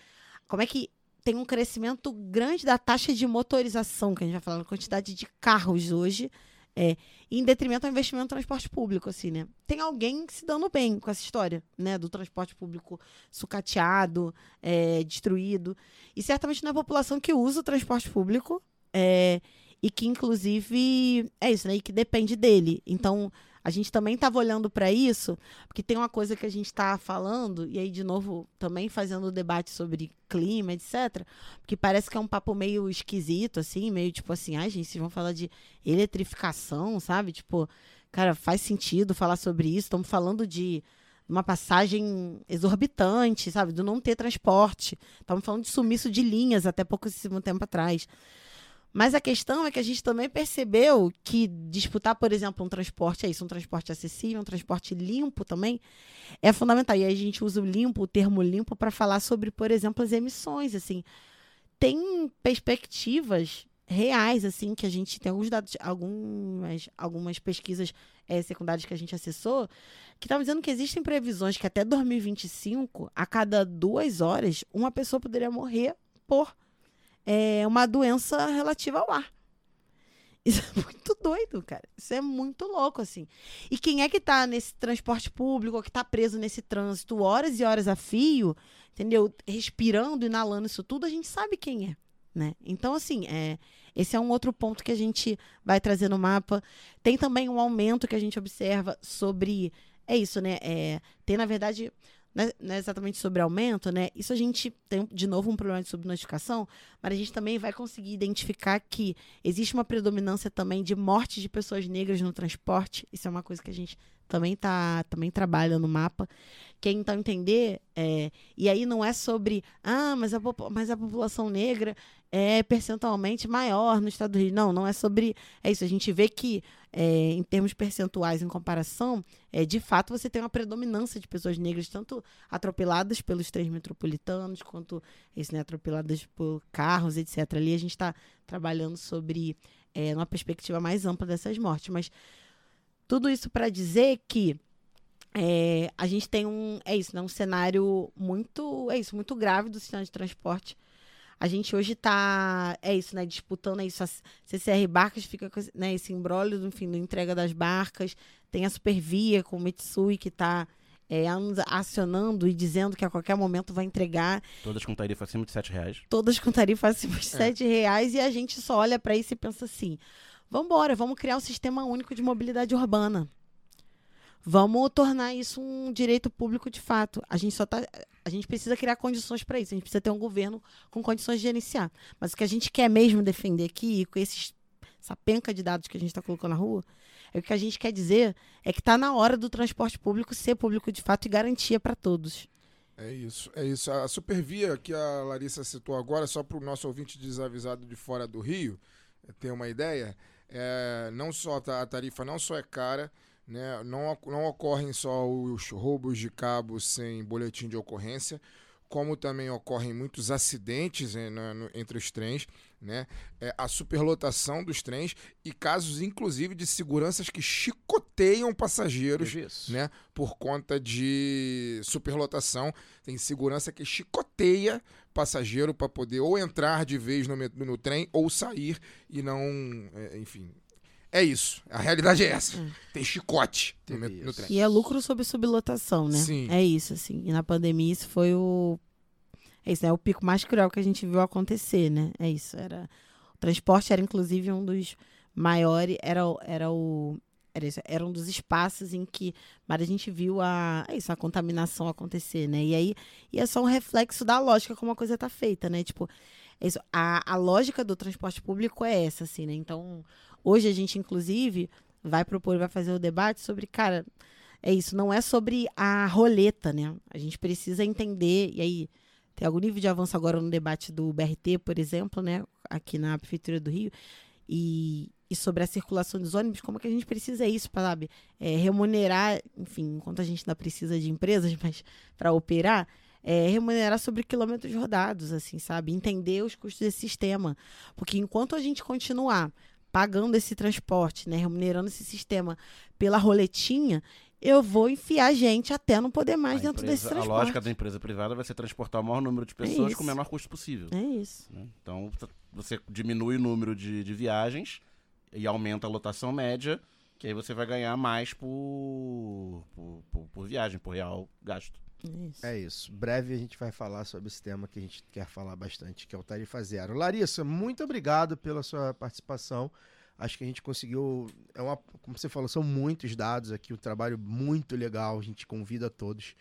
Speaker 5: como é que tem um crescimento grande da taxa de motorização, que a gente vai falar, a quantidade de carros hoje, é, em detrimento ao investimento no transporte público, assim, né? Tem alguém se dando bem com essa história, né? Do transporte público sucateado, é, destruído. E certamente não é a população que usa o transporte público, é, e que, inclusive, é isso, né? E que depende dele. Então, a gente também estava olhando para isso, porque tem uma coisa que a gente está falando, e aí, de novo, também fazendo o debate sobre clima, etc. Porque parece que é um papo meio esquisito, assim, meio tipo assim, ai, gente, vocês vão falar de eletrificação, sabe? Tipo, cara, faz sentido falar sobre isso. Estamos falando de uma passagem exorbitante, sabe? Do não ter transporte. Estamos falando de sumiço de linhas até pouquíssimo tempo atrás. Mas a questão é que a gente também percebeu que disputar, por exemplo, um transporte, é isso, um transporte acessível, um transporte limpo também, é fundamental. E a gente usa o limpo, o termo limpo, para falar sobre, por exemplo, as emissões. Assim, tem perspectivas reais, assim, que a gente tem alguns dados, algumas, algumas pesquisas eh, secundárias que a gente acessou, que estavam dizendo que existem previsões que até 2025, a cada duas horas, uma pessoa poderia morrer por é, uma doença relativa ao ar. Isso é muito doido, cara. Isso é muito louco, assim. E quem é que tá nesse transporte público, ou que tá preso nesse trânsito horas e horas a fio, entendeu? Respirando, inalando isso tudo, a gente sabe quem é, né? Então, assim, é, esse é um outro ponto que a gente vai trazer no mapa. Tem também um aumento que a gente observa sobre. É isso, né? É, tem, na verdade, não é, não é exatamente sobre aumento, né? Isso a gente tem, de novo, um problema de subnotificação, mas a gente também vai conseguir identificar que existe uma predominância também de morte de pessoas negras no transporte. Isso é uma coisa que a gente também tá também trabalha no mapa. Quer então entender, é, e aí não é sobre, ah, mas a, mas a população negra é percentualmente maior no estado do Rio. Não, não é sobre. É isso. A gente vê que, é, em termos percentuais, em comparação, é, de fato você tem uma predominância de pessoas negras, tanto atropeladas pelos trens metropolitanos, quanto isso, né, atropeladas por carros, etc. Ali a gente está trabalhando sobre é, uma perspectiva mais ampla dessas mortes. Mas tudo isso para dizer que é, a gente tem um, é isso, né, um cenário muito, é isso, muito grave do sistema de transporte. A gente hoje está, é isso, né, disputando é isso, a CCR Barcas fica com esse, né, esse embrólio, enfim, da entrega das barcas. Tem a Supervia com o Mitsui que está acionando e dizendo que a qualquer momento vai entregar
Speaker 2: Todas com tarifa acima de 7 reais.
Speaker 5: todas com tarifa acima de 7 reais e a gente só olha para isso e pensa assim: vamos embora, vamos criar um sistema único de mobilidade urbana. Vamos tornar isso um direito público de fato. A gente só tá, a gente precisa criar condições para isso. A gente precisa ter um governo com condições de gerenciar. Mas o que a gente quer mesmo defender aqui, com esses, essa penca de dados que a gente está colocando na rua, é o que a gente quer dizer é que está na hora do transporte público ser público de fato e garantia para todos.
Speaker 4: É isso, é isso. A Supervia que a Larissa citou agora, só para o nosso ouvinte desavisado de fora do Rio eh, ter uma ideia, é, não só a tarifa não só é cara, né, não, não ocorrem só os roubos de cabos sem boletim de ocorrência, como também ocorrem muitos acidentes na- no- entre os trens, né, é, a superlotação dos trens e casos, inclusive, de seguranças que chicoteiam passageiros
Speaker 1: isso.
Speaker 4: né? Por conta de superlotação. Tem segurança que chicoteia passageiro para poder ou entrar de vez no, no trem ou sair e não. é, enfim. É isso. A realidade é essa. Tem chicote no, no trem.
Speaker 5: E é lucro sobre sublotação, né?
Speaker 4: Sim.
Speaker 5: É isso, assim. E na pandemia isso foi o. É isso, né? O pico mais cruel que a gente viu acontecer, né? É isso. Era... O transporte era, inclusive, um dos maiores. Era, o- era o. Era, isso, era um dos espaços em que mas a gente viu a, é isso, a contaminação acontecer, né? E aí e é só um reflexo da lógica como a coisa tá feita, né? Tipo, é isso, a, a lógica do transporte público é essa, assim, né? Então, hoje a gente, inclusive, vai propor, vai fazer o debate sobre, cara, é isso, não é sobre a roleta, né? A gente precisa entender, e aí tem algum nível de avanço agora no debate do BRT, por exemplo, né? Aqui na Prefeitura do Rio, e, e sobre a circulação dos ônibus, como que a gente precisa isso, sabe? É, remunerar, enfim, enquanto a gente ainda precisa de empresas, mas para operar, é, remunerar sobre quilômetros rodados, assim, sabe? Entender os custos desse sistema. Porque enquanto a gente continuar pagando esse transporte, né, remunerando esse sistema pela roletinha, eu vou enfiar gente até não poder mais
Speaker 2: A
Speaker 5: dentro
Speaker 2: empresa-
Speaker 5: desse
Speaker 2: A
Speaker 5: transporte.
Speaker 2: lógica da empresa privada vai ser transportar o maior número de pessoas
Speaker 5: isso.
Speaker 2: com o menor custo possível.
Speaker 5: É isso.
Speaker 2: né? Então, você diminui o número de, de viagens e aumenta a lotação média, que aí você vai ganhar mais por, por, por- por viagem, por real gasto.
Speaker 5: Isso.
Speaker 1: É isso. Breve a gente vai falar sobre esse tema que a gente quer falar bastante, que é o Tarifa Zero. Larissa, muito obrigado pela sua participação. Acho que a gente conseguiu. É uma, como você falou, são muitos dados aqui, um trabalho muito legal. A gente convida todos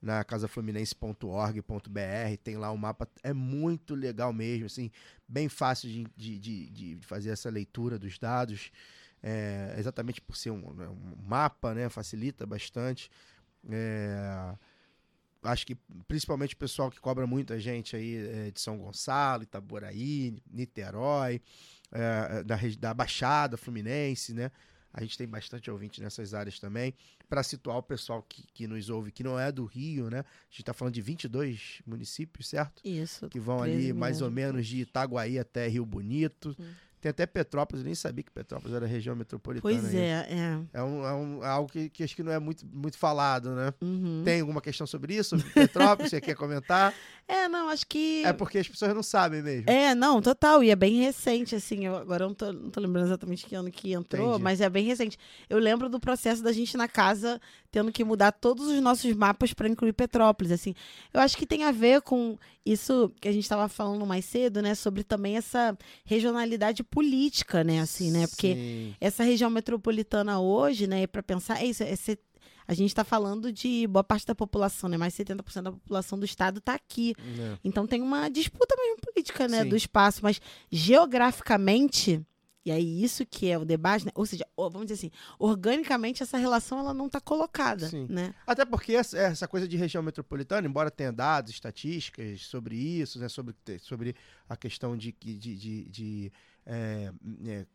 Speaker 1: na casafluminense.org.br. Tem lá o mapa, é muito legal mesmo, assim, bem fácil de, de, de, de fazer essa leitura dos dados. É, exatamente por ser um, né, um mapa, né? Facilita bastante. É, acho que principalmente o pessoal que cobra muito a gente aí é, de São Gonçalo, Itaboraí, Niterói, é, da, da Baixada Fluminense, né? A gente tem bastante ouvinte nessas áreas também. Para situar o pessoal que, que nos ouve, que não é do Rio, né? A gente está falando de 22 municípios, certo?
Speaker 5: Isso.
Speaker 1: Que vão
Speaker 5: 13
Speaker 1: ali mais ou menos de Itaguaí até Rio Bonito.
Speaker 5: Hum.
Speaker 1: Tem até Petrópolis, eu nem sabia que Petrópolis era região metropolitana.
Speaker 5: Pois
Speaker 1: ainda.
Speaker 5: é, é.
Speaker 1: É, um, é um- é algo que, que acho que não é muito, muito falado, né?
Speaker 5: Uhum.
Speaker 1: Tem alguma questão sobre isso? Sobre Petrópolis? você quer comentar?
Speaker 5: É, não, acho que.
Speaker 1: É porque as pessoas não sabem mesmo.
Speaker 5: É, não, total. E é bem recente, assim. Eu, agora eu não tô, não tô lembrando exatamente que ano que entrou,
Speaker 1: Entendi.
Speaker 5: mas é bem recente. Eu lembro do processo da gente na casa tendo que mudar todos os nossos mapas para incluir Petrópolis, assim. Eu acho que tem a ver com isso que a gente estava falando mais cedo, né? Sobre também essa regionalidade política, né? Assim, né? Porque
Speaker 1: Sim.
Speaker 5: essa região metropolitana hoje, né, para pensar, é isso, é ser- a gente está falando de boa parte da população, né, mais 70% da população do estado está aqui.
Speaker 1: É.
Speaker 5: Então tem uma disputa mesmo política, né,
Speaker 1: Sim.
Speaker 5: do espaço, mas geograficamente, e aí isso que é o debate, né, ou seja, vamos dizer assim, organicamente essa relação ela não está colocada,
Speaker 1: Sim.
Speaker 5: né?
Speaker 1: Até porque essa, coisa de região metropolitana, embora tenha dados, estatísticas sobre isso, né, sobre, sobre a questão de, de, de, de, é, é,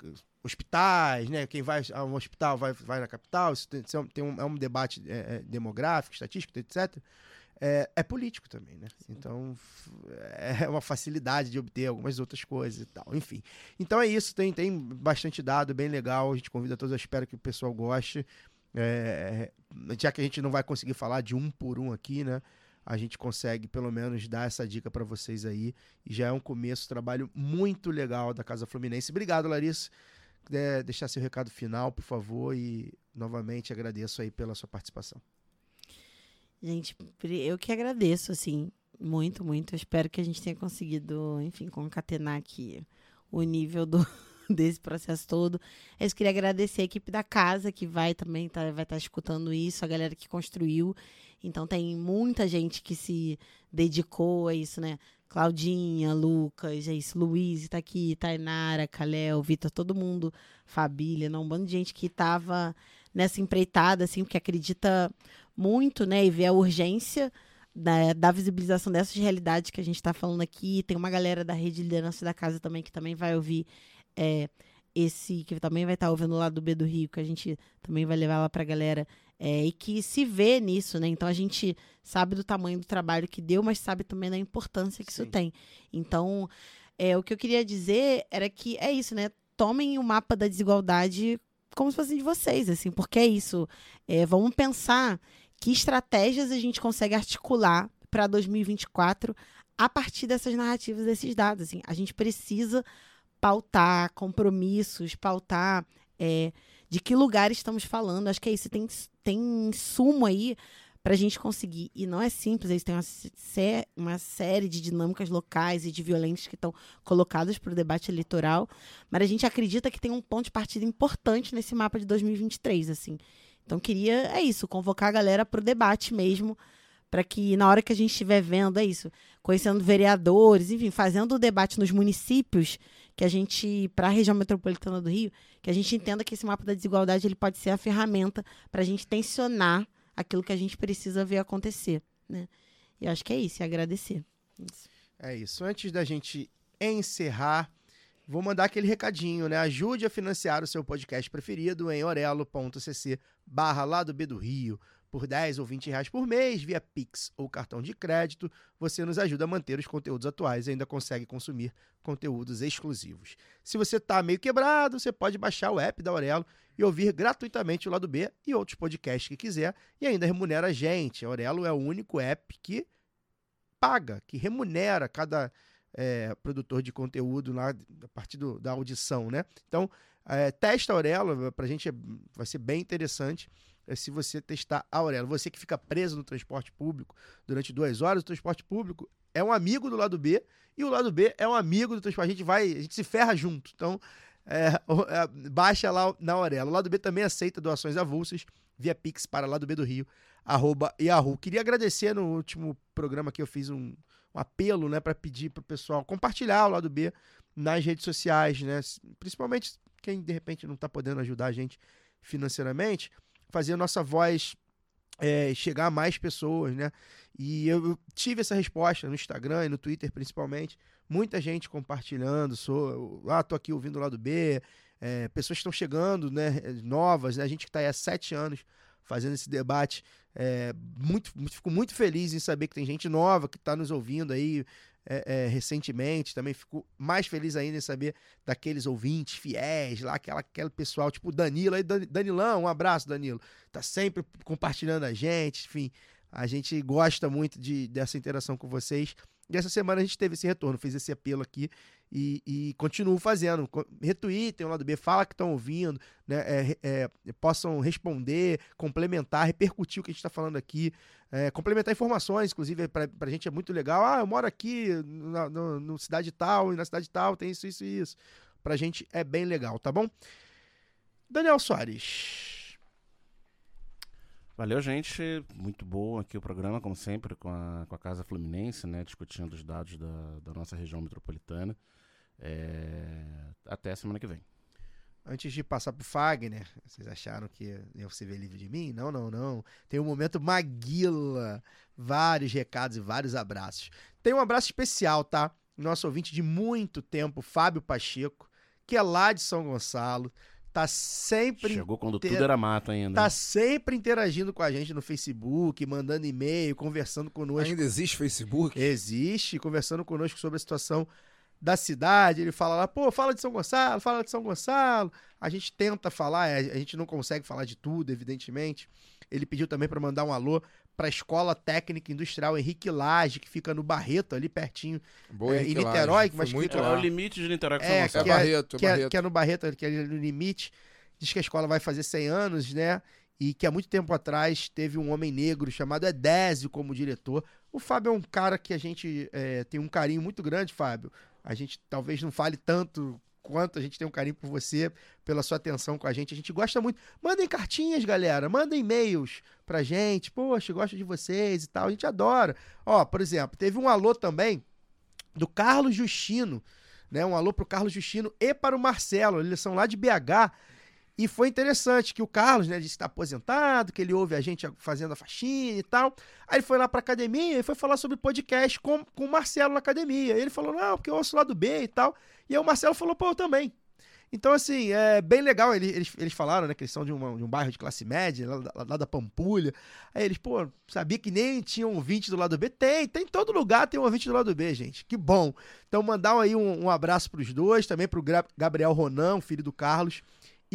Speaker 1: hospitais, né, quem vai a um hospital vai, vai na capital, isso tem, é um- tem um, é um debate é, demográfico, estatístico, etc. É, é político também, né? Então f- é uma facilidade de obter algumas outras coisas e tal. Enfim. Então é isso, tem, tem bastante dado bem legal. A gente convida todos, eu espero que o pessoal goste. É, já que a gente não vai conseguir falar de um por um aqui, né? A gente consegue pelo menos dar essa dica para vocês aí. E já é um começo, trabalho muito legal da Casa Fluminense. Obrigado, Larissa. Quiser deixar seu recado final, por favor, e novamente agradeço aí pela sua participação.
Speaker 5: Gente, eu que agradeço, assim, muito, muito. Eu espero que a gente tenha conseguido, enfim, concatenar aqui o nível do, desse processo todo. Eu queria agradecer a equipe da casa que vai também tá, vai estar escutando isso, a galera que construiu. Então tem muita gente que se dedicou a isso, né? Claudinha, Lucas, é isso, Luiz tá aqui, Tainara, Kalel, Vitor, todo mundo, Fabília, não, um bando de gente que tava nessa empreitada, assim, porque acredita muito, né, e vê a urgência da, da visibilização dessas realidades que a gente está falando aqui. Tem uma galera da rede de liderança da casa também que também vai ouvir é, esse, que também vai estar ouvindo lá do B do Rio, que a gente também vai levar lá pra galera, é, e que se vê nisso, né? Então a gente sabe do tamanho do trabalho que deu, mas sabe também da importância que
Speaker 1: Sim.
Speaker 5: isso tem. Então, é, o que eu queria dizer era que é isso, né? Tomem o mapa da desigualdade como se fosse de vocês, assim, porque é isso. É, vamos pensar que estratégias a gente consegue articular para 2024 a partir dessas narrativas, desses dados. Assim. A gente precisa pautar compromissos, pautar é, de que lugar estamos falando. Acho que é isso. Tem, tem sumo aí para a gente conseguir. E não é simples, eles têm uma, uma série de dinâmicas locais e de violências que estão colocadas para o debate eleitoral. Mas a gente acredita que tem um ponto de partida importante nesse mapa de 2023, assim. Então queria, é isso, convocar a galera para o debate mesmo, para que na hora que a gente estiver vendo, é isso, conhecendo vereadores, enfim, fazendo o debate nos municípios, que a gente, para a região metropolitana do Rio, que a gente entenda que esse mapa da desigualdade ele pode ser a ferramenta para a gente tensionar aquilo que a gente precisa ver acontecer, né? E acho que é isso, é agradecer. Isso.
Speaker 1: É isso. Antes da gente encerrar, vou mandar aquele recadinho, né? Ajude a financiar o seu podcast preferido em orelo.cc barra B do Rio. Por 10 ou 20 reais por mês, via Pix ou cartão de crédito, você nos ajuda a manter os conteúdos atuais e ainda consegue consumir conteúdos exclusivos. Se você tá meio quebrado, você pode baixar o app da Aurelo e ouvir gratuitamente o lado B e outros podcasts que quiser e ainda remunera a gente. A Aurelo é o único app que paga, que remunera cada é, produtor de conteúdo lá a partir do- da audição, né? Então, é, testa a Aurelo, pra gente é- vai ser bem interessante é, se você testar a Aurelo. Você que fica preso no transporte público durante duas horas, o transporte público é um amigo do lado B e o lado B é um amigo do transporte. A gente vai, a gente se ferra junto. Então, é, é, baixa lá na Aurelo. O lado B também aceita doações avulsas via Pix para lá do B do Rio, arroba Yahoo. Queria agradecer no último programa que eu fiz um, um apelo, né, para pedir pro pessoal compartilhar o lado B nas redes sociais, né, principalmente quem de repente não tá podendo ajudar a gente financeiramente, fazer a nossa voz é, chegar a mais pessoas, né? E eu, tive essa resposta no Instagram e no Twitter principalmente, muita gente compartilhando, sou, ah, tô aqui ouvindo o lado B, é, pessoas que estão chegando, né, novas, né? a gente que está aí há sete anos fazendo esse debate, é, muito, muito- fico muito feliz em saber que tem gente nova que está nos ouvindo aí, é, é, recentemente. Também fico mais feliz ainda em saber daqueles ouvintes fiéis lá, aquela, aquele pessoal, tipo Danilo aí, Dan- Danilão, um abraço, Danilo. Tá sempre compartilhando a gente, enfim. A gente gosta muito de, dessa interação com vocês. E essa semana a gente teve esse retorno, fez esse apelo aqui e, e continuo fazendo. Retweetem o lado B, fala que estão ouvindo, né? é, é, possam responder, complementar, repercutir o que a gente está falando aqui, é, complementar informações, inclusive para a gente é muito legal. Ah, eu moro aqui na no, no cidade tal e na cidade tal tem isso, isso e isso. Pra gente é bem legal, tá bom? Daniel Soares.
Speaker 2: Valeu, gente. Muito bom aqui o programa, como sempre, com a, com a Casa Fluminense, né? Discutindo os dados da, da nossa região metropolitana. É, Até semana que vem.
Speaker 1: Antes de passar pro Fagner, vocês acharam que iam se ver livre de mim? Não, não, não. Tem o momento Maguila. Vários recados e vários abraços. Tem um abraço especial, tá? Nosso ouvinte de muito tempo, Fábio Pacheco, que é lá de São Gonçalo. Tá sempre
Speaker 2: Chegou quando
Speaker 1: inteira-
Speaker 2: tudo era mato ainda.
Speaker 1: Tá sempre interagindo com a gente no Facebook, mandando e-mail, conversando conosco.
Speaker 4: Ainda existe Facebook?
Speaker 1: Existe, conversando conosco sobre a situação da cidade. Ele fala lá, pô, fala de São Gonçalo, fala de São Gonçalo. A gente tenta falar, é, a gente não consegue falar de tudo, evidentemente. Ele pediu também para mandar um alô para a Escola Técnica Industrial Henrique Lage, que fica no Barreto, ali pertinho,
Speaker 4: Boa,
Speaker 1: É, em Niterói,
Speaker 4: Lage.
Speaker 1: mas
Speaker 4: Foi muito
Speaker 1: fica
Speaker 2: É o limite de Niterói com
Speaker 1: É,
Speaker 4: É
Speaker 1: que é-
Speaker 4: Barreto, é
Speaker 1: que é,
Speaker 4: Barreto.
Speaker 1: que é no Barreto, que é no limite. Diz que a escola vai fazer 100 anos, né? E que há muito tempo atrás teve um homem negro chamado Edésio como diretor. O Fábio é um cara que a gente é, tem um carinho muito grande, Fábio. A gente talvez não fale tanto quanto a gente tem um carinho por você, pela sua atenção com a gente. A gente gosta muito. Mandem cartinhas, galera. Mandem e-mails pra gente. Poxa, gosto de vocês e tal. A gente adora. Ó, por exemplo, teve um alô também do Carlos Justino né? Um alô pro Carlos Justino e para o Marcelo. Eles são lá de BH. E foi interessante que o Carlos, né, disse que está aposentado, que ele ouve a gente fazendo a faxina e tal. Aí ele foi lá pra academia e foi falar sobre podcast com, com o Marcelo na academia. Ele falou, não, porque eu ouço lá do B e tal. E aí o Marcelo falou, pô, eu também. Então, assim, é bem legal. Ele- Eles, eles falaram, né, que eles são de, uma- de um bairro de classe média, lá, lá- lá da Pampulha. Aí eles, pô, sabia que nem tinha um ouvinte do lado B? Tem, tem em todo lugar tem um ouvinte do lado B, gente. Que bom. Então, mandar aí um, um abraço pros dois, também pro Gra- Gabriel Ronan, filho do Carlos,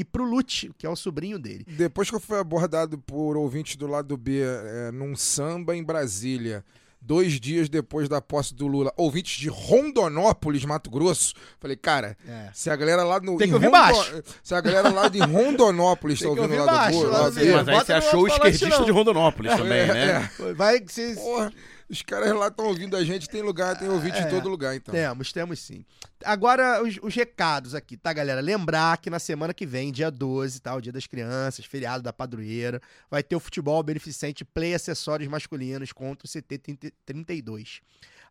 Speaker 1: e pro Lute, que é o sobrinho dele.
Speaker 4: Depois que eu fui abordado por ouvintes do lado B é, num samba em Brasília, dois dias depois da posse do Lula, ouvintes de Rondonópolis, Mato Grosso, falei, cara,
Speaker 1: É.
Speaker 4: se a galera lá no.
Speaker 1: Tem que ouvir
Speaker 4: Rondo-
Speaker 1: baixo.
Speaker 4: Se a galera lá de Rondonópolis tá ouvindo
Speaker 1: ouvir
Speaker 4: lá
Speaker 1: baixo,
Speaker 4: do
Speaker 1: lá
Speaker 4: lado
Speaker 1: do.
Speaker 2: Mas aí você
Speaker 1: no
Speaker 2: achou o esquerdista
Speaker 1: não.
Speaker 2: de Rondonópolis também,
Speaker 4: É,
Speaker 2: né?
Speaker 4: é.
Speaker 1: Vai que vocês.
Speaker 4: Porra, os caras lá estão ouvindo a gente, tem lugar, tem ouvinte
Speaker 1: É.
Speaker 4: em todo lugar, então.
Speaker 1: Temos, temos sim. Agora, os, os recados aqui, tá, galera? Lembrar que na semana que vem, dia 12, tá? O dia das crianças, feriado da padroeira, vai ter o futebol beneficente Play Acessórios Masculinos contra o CT 30 32.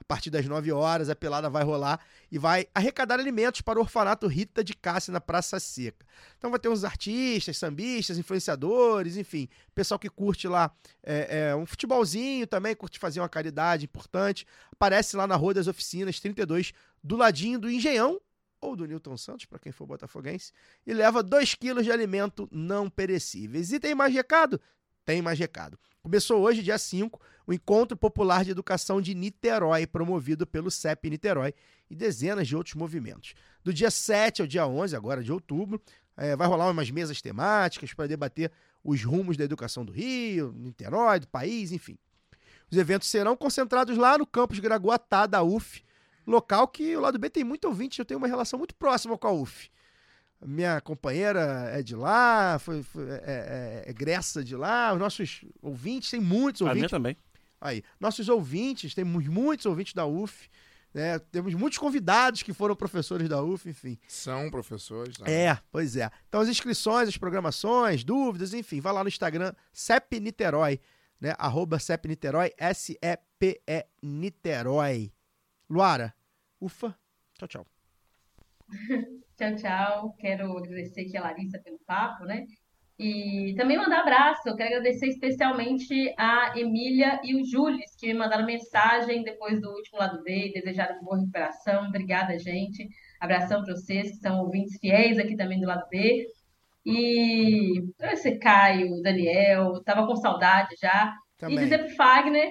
Speaker 1: Partir das 9 horas, a pelada vai rolar e vai arrecadar alimentos para o orfanato Rita de Cássia na Praça Seca. Então vai ter uns artistas, sambistas, influenciadores, enfim, pessoal que curte lá é, é, um futebolzinho também, curte fazer uma caridade importante. Aparece lá na Rua das Oficinas 32, do ladinho do Engenhão, ou do Newton Santos, para quem for botafoguense, e leva 2 quilos de alimento não perecíveis. E tem mais recado? Tem mais recado. Começou hoje, dia 5, o Encontro Popular de Educação de Niterói, promovido pelo CEP Niterói e dezenas de outros movimentos. Do dia 7 ao dia 11, agora de outubro, eh, vai rolar umas mesas temáticas para debater os rumos da educação do Rio, Niterói, do país, enfim. Os eventos serão concentrados lá no campus Gragoatá da UF, local que o lado B tem muito ouvinte, eu tenho uma relação muito próxima com a UF. Minha companheira é de lá, foi, foi- é, é- é egressa de lá, os nossos ouvintes, tem muitos
Speaker 2: A minha
Speaker 1: ouvintes.
Speaker 2: também.
Speaker 1: Aí, nossos ouvintes, temos muitos ouvintes da UF, né? Temos muitos convidados que foram professores da UF, enfim.
Speaker 4: São professores. tá?
Speaker 1: É, pois é. Então as inscrições, as programações, dúvidas, enfim, vai lá no Instagram CEP Niterói, né? Arroba CEP Niterói, S-E-P-E Niterói. Luara, ufa, tchau, tchau.
Speaker 3: Tchau, tchau. Quero agradecer aqui a Larissa pelo papo, né? E também mandar abraço. Eu quero agradecer especialmente a Emília e o Jules, que me mandaram mensagem depois do último lado B e desejaram boa recuperação. Obrigada, gente. Abração para vocês, que são ouvintes fiéis aqui também do lado B. E agradecer Caio, Daniel, tava com saudade já. E
Speaker 1: Também.
Speaker 3: dizer pro Fagner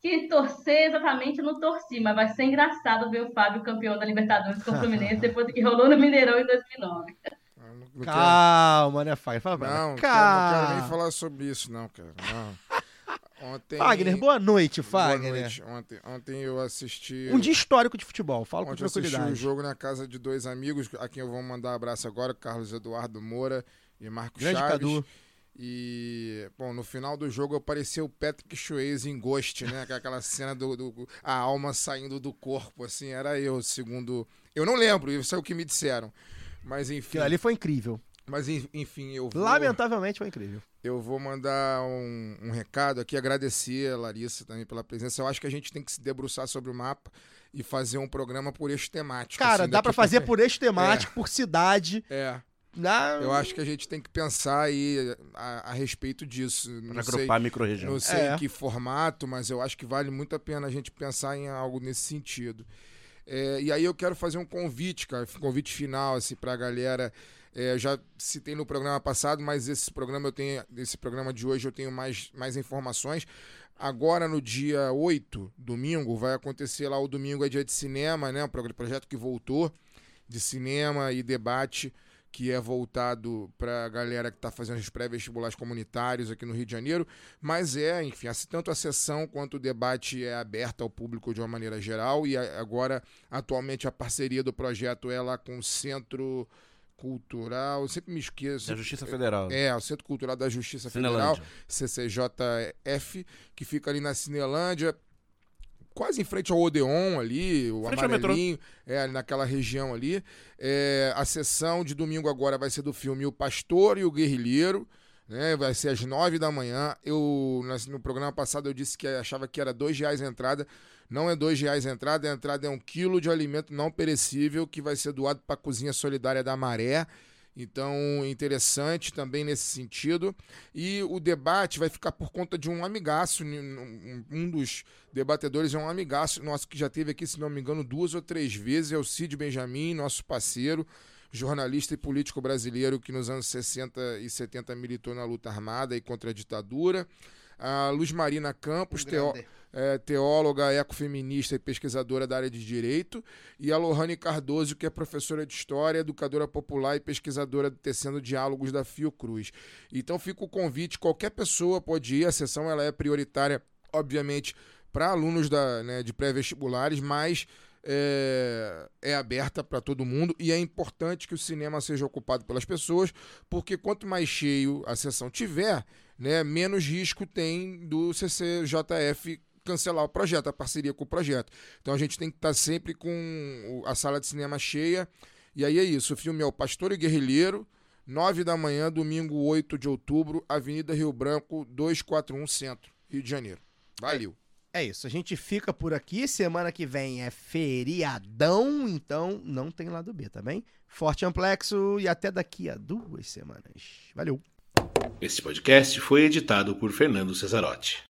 Speaker 3: que torcer exatamente eu não torci, mas vai ser engraçado ver o Fábio campeão da Libertadores com o Fluminense depois do que rolou no Mineirão em 2009.
Speaker 4: Eu não- quero-
Speaker 1: Calma, né, Fagner? Fala.
Speaker 4: Não, não quero, não quero nem
Speaker 1: Calma.
Speaker 4: falar sobre isso, não, cara. Não. Ontem.
Speaker 1: Fagner, boa noite,
Speaker 4: Boa
Speaker 1: Fagner.
Speaker 4: noite. Ontem, ontem eu assisti.
Speaker 1: Um dia histórico de futebol, fala com
Speaker 4: Ontem eu assisti o
Speaker 1: tranquilidade.
Speaker 4: jogo na casa de dois amigos, a quem eu vou mandar um abraço agora, Carlos Eduardo Moura e Marcos
Speaker 1: Grande
Speaker 4: Chaves.
Speaker 1: Cadu.
Speaker 4: E, bom, no final do jogo eu parecia o Patrick Swayze em Ghost, né? É Aquela cena do, do- a alma saindo do corpo, assim, era eu, segundo... Eu não lembro, isso é o que me disseram. Mas enfim,
Speaker 1: Aquilo ali foi incrível.
Speaker 4: mas en- enfim, eu vou,
Speaker 1: Lamentavelmente foi incrível.
Speaker 4: eu vou mandar um, um recado aqui, agradecer a Larissa também pela presença. Eu acho que a gente tem que se debruçar sobre o mapa e fazer um programa por eixo temático.
Speaker 1: Cara,
Speaker 4: assim,
Speaker 1: dá pra fazer por eixo temático, por cidade.
Speaker 4: É,
Speaker 1: Na...
Speaker 4: eu acho que a gente tem que pensar aí a, a respeito disso.
Speaker 2: Pra
Speaker 4: Não sei,
Speaker 2: agrupar a micro-região.
Speaker 4: não sei
Speaker 1: É.
Speaker 4: em que formato, mas eu acho que vale muito a pena a gente pensar em algo nesse sentido. É, e aí eu quero fazer um convite, cara, um convite final assim pra galera. É, eu já citei no programa passado, mas esse programa eu tenho, esse programa de hoje eu tenho mais, mais informações. Agora no dia 8, domingo, vai acontecer lá o domingo é dia de cinema, né? Um projeto que voltou de cinema e debate que é voltado para a galera que está fazendo os pré-vestibulares comunitários aqui no Rio de Janeiro, mas é, enfim, assim, tanto a sessão quanto o debate é aberto ao público de uma maneira geral e agora, atualmente, a parceria do projeto é lá com o Centro Cultural, eu sempre me esqueço.
Speaker 2: Da Justiça Federal.
Speaker 4: É, o Centro Cultural da Justiça Federal,
Speaker 2: Cinelândia.
Speaker 4: CCJF, que fica ali na Cinelândia, quase em frente ao Odeon ali, o
Speaker 2: Frente
Speaker 4: amarelinho, é, naquela região ali. É, a sessão de domingo agora vai ser do filme O Pastor e o Guerrilheiro, né? Vai ser às nove da manhã. Eu, no programa passado eu disse que achava que era dois reais a entrada. Não é dois reais a entrada, a entrada é um quilo de alimento não perecível que vai ser doado para a Cozinha Solidária da Maré. Então, interessante também nesse sentido. E o debate vai ficar por conta de um amigaço. Um um dos debatedores é um amigaço nosso que já teve aqui, se não me engano, duas ou três vezes. É o Cid Benjamin, nosso parceiro, jornalista e político brasileiro que nos anos 60 e 70 militou na luta armada e contra a ditadura. A Luz Marina Campos, teó é, teóloga, ecofeminista e pesquisadora da área de direito, e a Lohane Cardoso, que é professora de história, educadora popular e pesquisadora do Tecendo Diálogos da Fiocruz. Então fica o convite, qualquer pessoa pode ir, a sessão ela é prioritária, obviamente, para alunos da, né, de pré-vestibulares, mas é, é aberta para todo mundo e é importante que o cinema seja ocupado pelas pessoas, porque quanto mais cheio a sessão tiver, né, menos risco tem do CCJF cancelar o projeto, a parceria com o projeto. Então a gente tem que estar sempre com a sala de cinema cheia. E aí é isso, o filme é O Pastor e Guerrilheiro, 9 da manhã, domingo 8 de outubro, Avenida Rio Branco, 241 Centro, Rio de Janeiro. Valeu.
Speaker 1: É isso, a gente fica por aqui. Semana que vem é feriadão, então não tem lado B, tá bem? Forte amplexo e até daqui a duas semanas. Valeu!
Speaker 6: Esse podcast foi editado por Fernando Cesarotti.